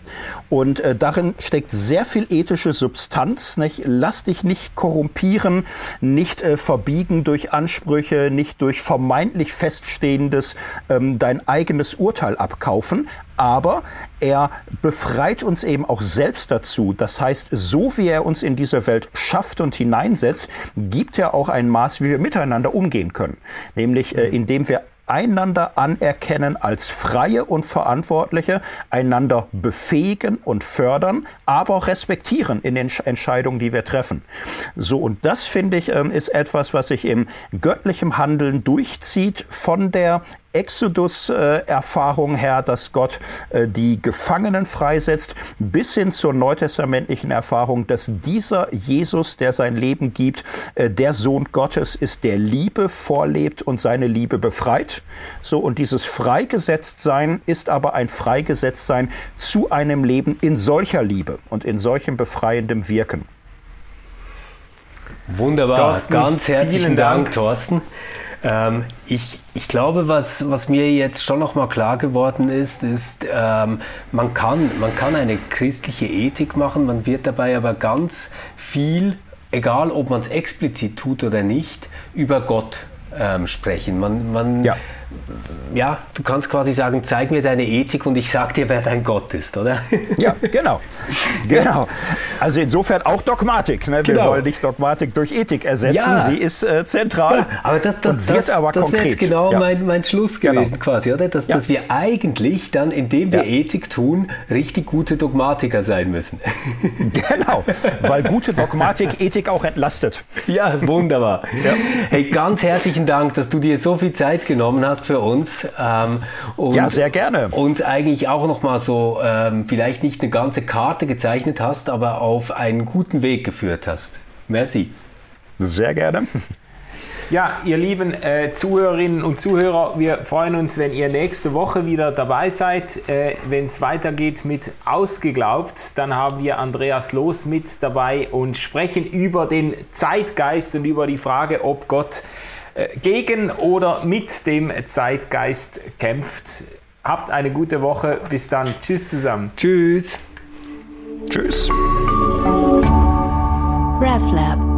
Und äh, darin steckt sehr viel ethische Substanz. Nicht? Lass dich nicht korrumpieren, nicht äh, verbiegen durch Ansprüche, nicht durch vermeintlich Feststehendes ähm, dein eigenes Urteil abkaufen. Aber er befreit uns eben auch selbst dazu. Das heißt, so wie er uns in diese Welt schafft und hineinsetzt, gibt er auch ein Maß, wie wir miteinander umgehen können. Nämlich äh, indem wir einander anerkennen als Freie und Verantwortliche, einander befähigen und fördern, aber auch respektieren in den Entscheidungen, die wir treffen. So, und das finde ich ähm, ist etwas, was sich im göttlichen Handeln durchzieht von der Exodus-Erfahrung her, dass Gott äh, die Gefangenen freisetzt, bis hin zur neutestamentlichen Erfahrung, dass dieser Jesus, der sein Leben gibt, äh, der Sohn Gottes ist, der Liebe vorlebt und seine Liebe befreit. So, und dieses Freigesetztsein ist aber ein Freigesetztsein zu einem Leben in solcher Liebe und in solchem befreiendem Wirken. Wunderbar, Thorsten, ganz herzlichen Dank, Dank Thorsten. Ähm, ich, ich glaube, was, was mir jetzt schon nochmal klar geworden ist, ist, ähm, man, kann, man kann eine christliche Ethik machen, man wird dabei aber ganz viel, egal ob man es explizit tut oder nicht, über Gott ähm, sprechen. Man, man, ja ja, du kannst quasi sagen, zeig mir deine Ethik und ich sag dir, wer dein Gott ist, oder? Ja, genau. genau. Also insofern auch Dogmatik. Ne? Wir genau. wollen nicht Dogmatik durch Ethik ersetzen. Ja. Sie ist äh, zentral. Ja, aber das, das, und wird das, aber das wäre jetzt genau ja. mein, mein Schluss genau. gewesen, genau. quasi, oder? Dass, dass wir eigentlich dann, indem wir Ethik tun, richtig gute Dogmatiker sein müssen. [laughs] Genau, weil gute Dogmatik Ethik auch entlastet. Ja, wunderbar. Hey, ganz herzlichen Dank, dass du dir so viel Zeit genommen hast für uns. Ähm, und ja, sehr gerne. Uns eigentlich auch nochmal so, ähm, vielleicht nicht eine ganze Karte gezeichnet hast, aber auf einen guten Weg geführt hast. Merci. Sehr gerne. Ja, ihr lieben äh, Zuhörerinnen und Zuhörer, wir freuen uns, wenn ihr nächste Woche wieder dabei seid. Äh, wenn es weitergeht mit Ausgeglaubt, dann haben wir Andreas Los mit dabei und sprechen über den Zeitgeist und über die Frage, ob Gott äh, gegen oder mit dem Zeitgeist kämpft. Habt eine gute Woche. Bis dann. Tschüss zusammen. Tschüss. Tschüss. RefLab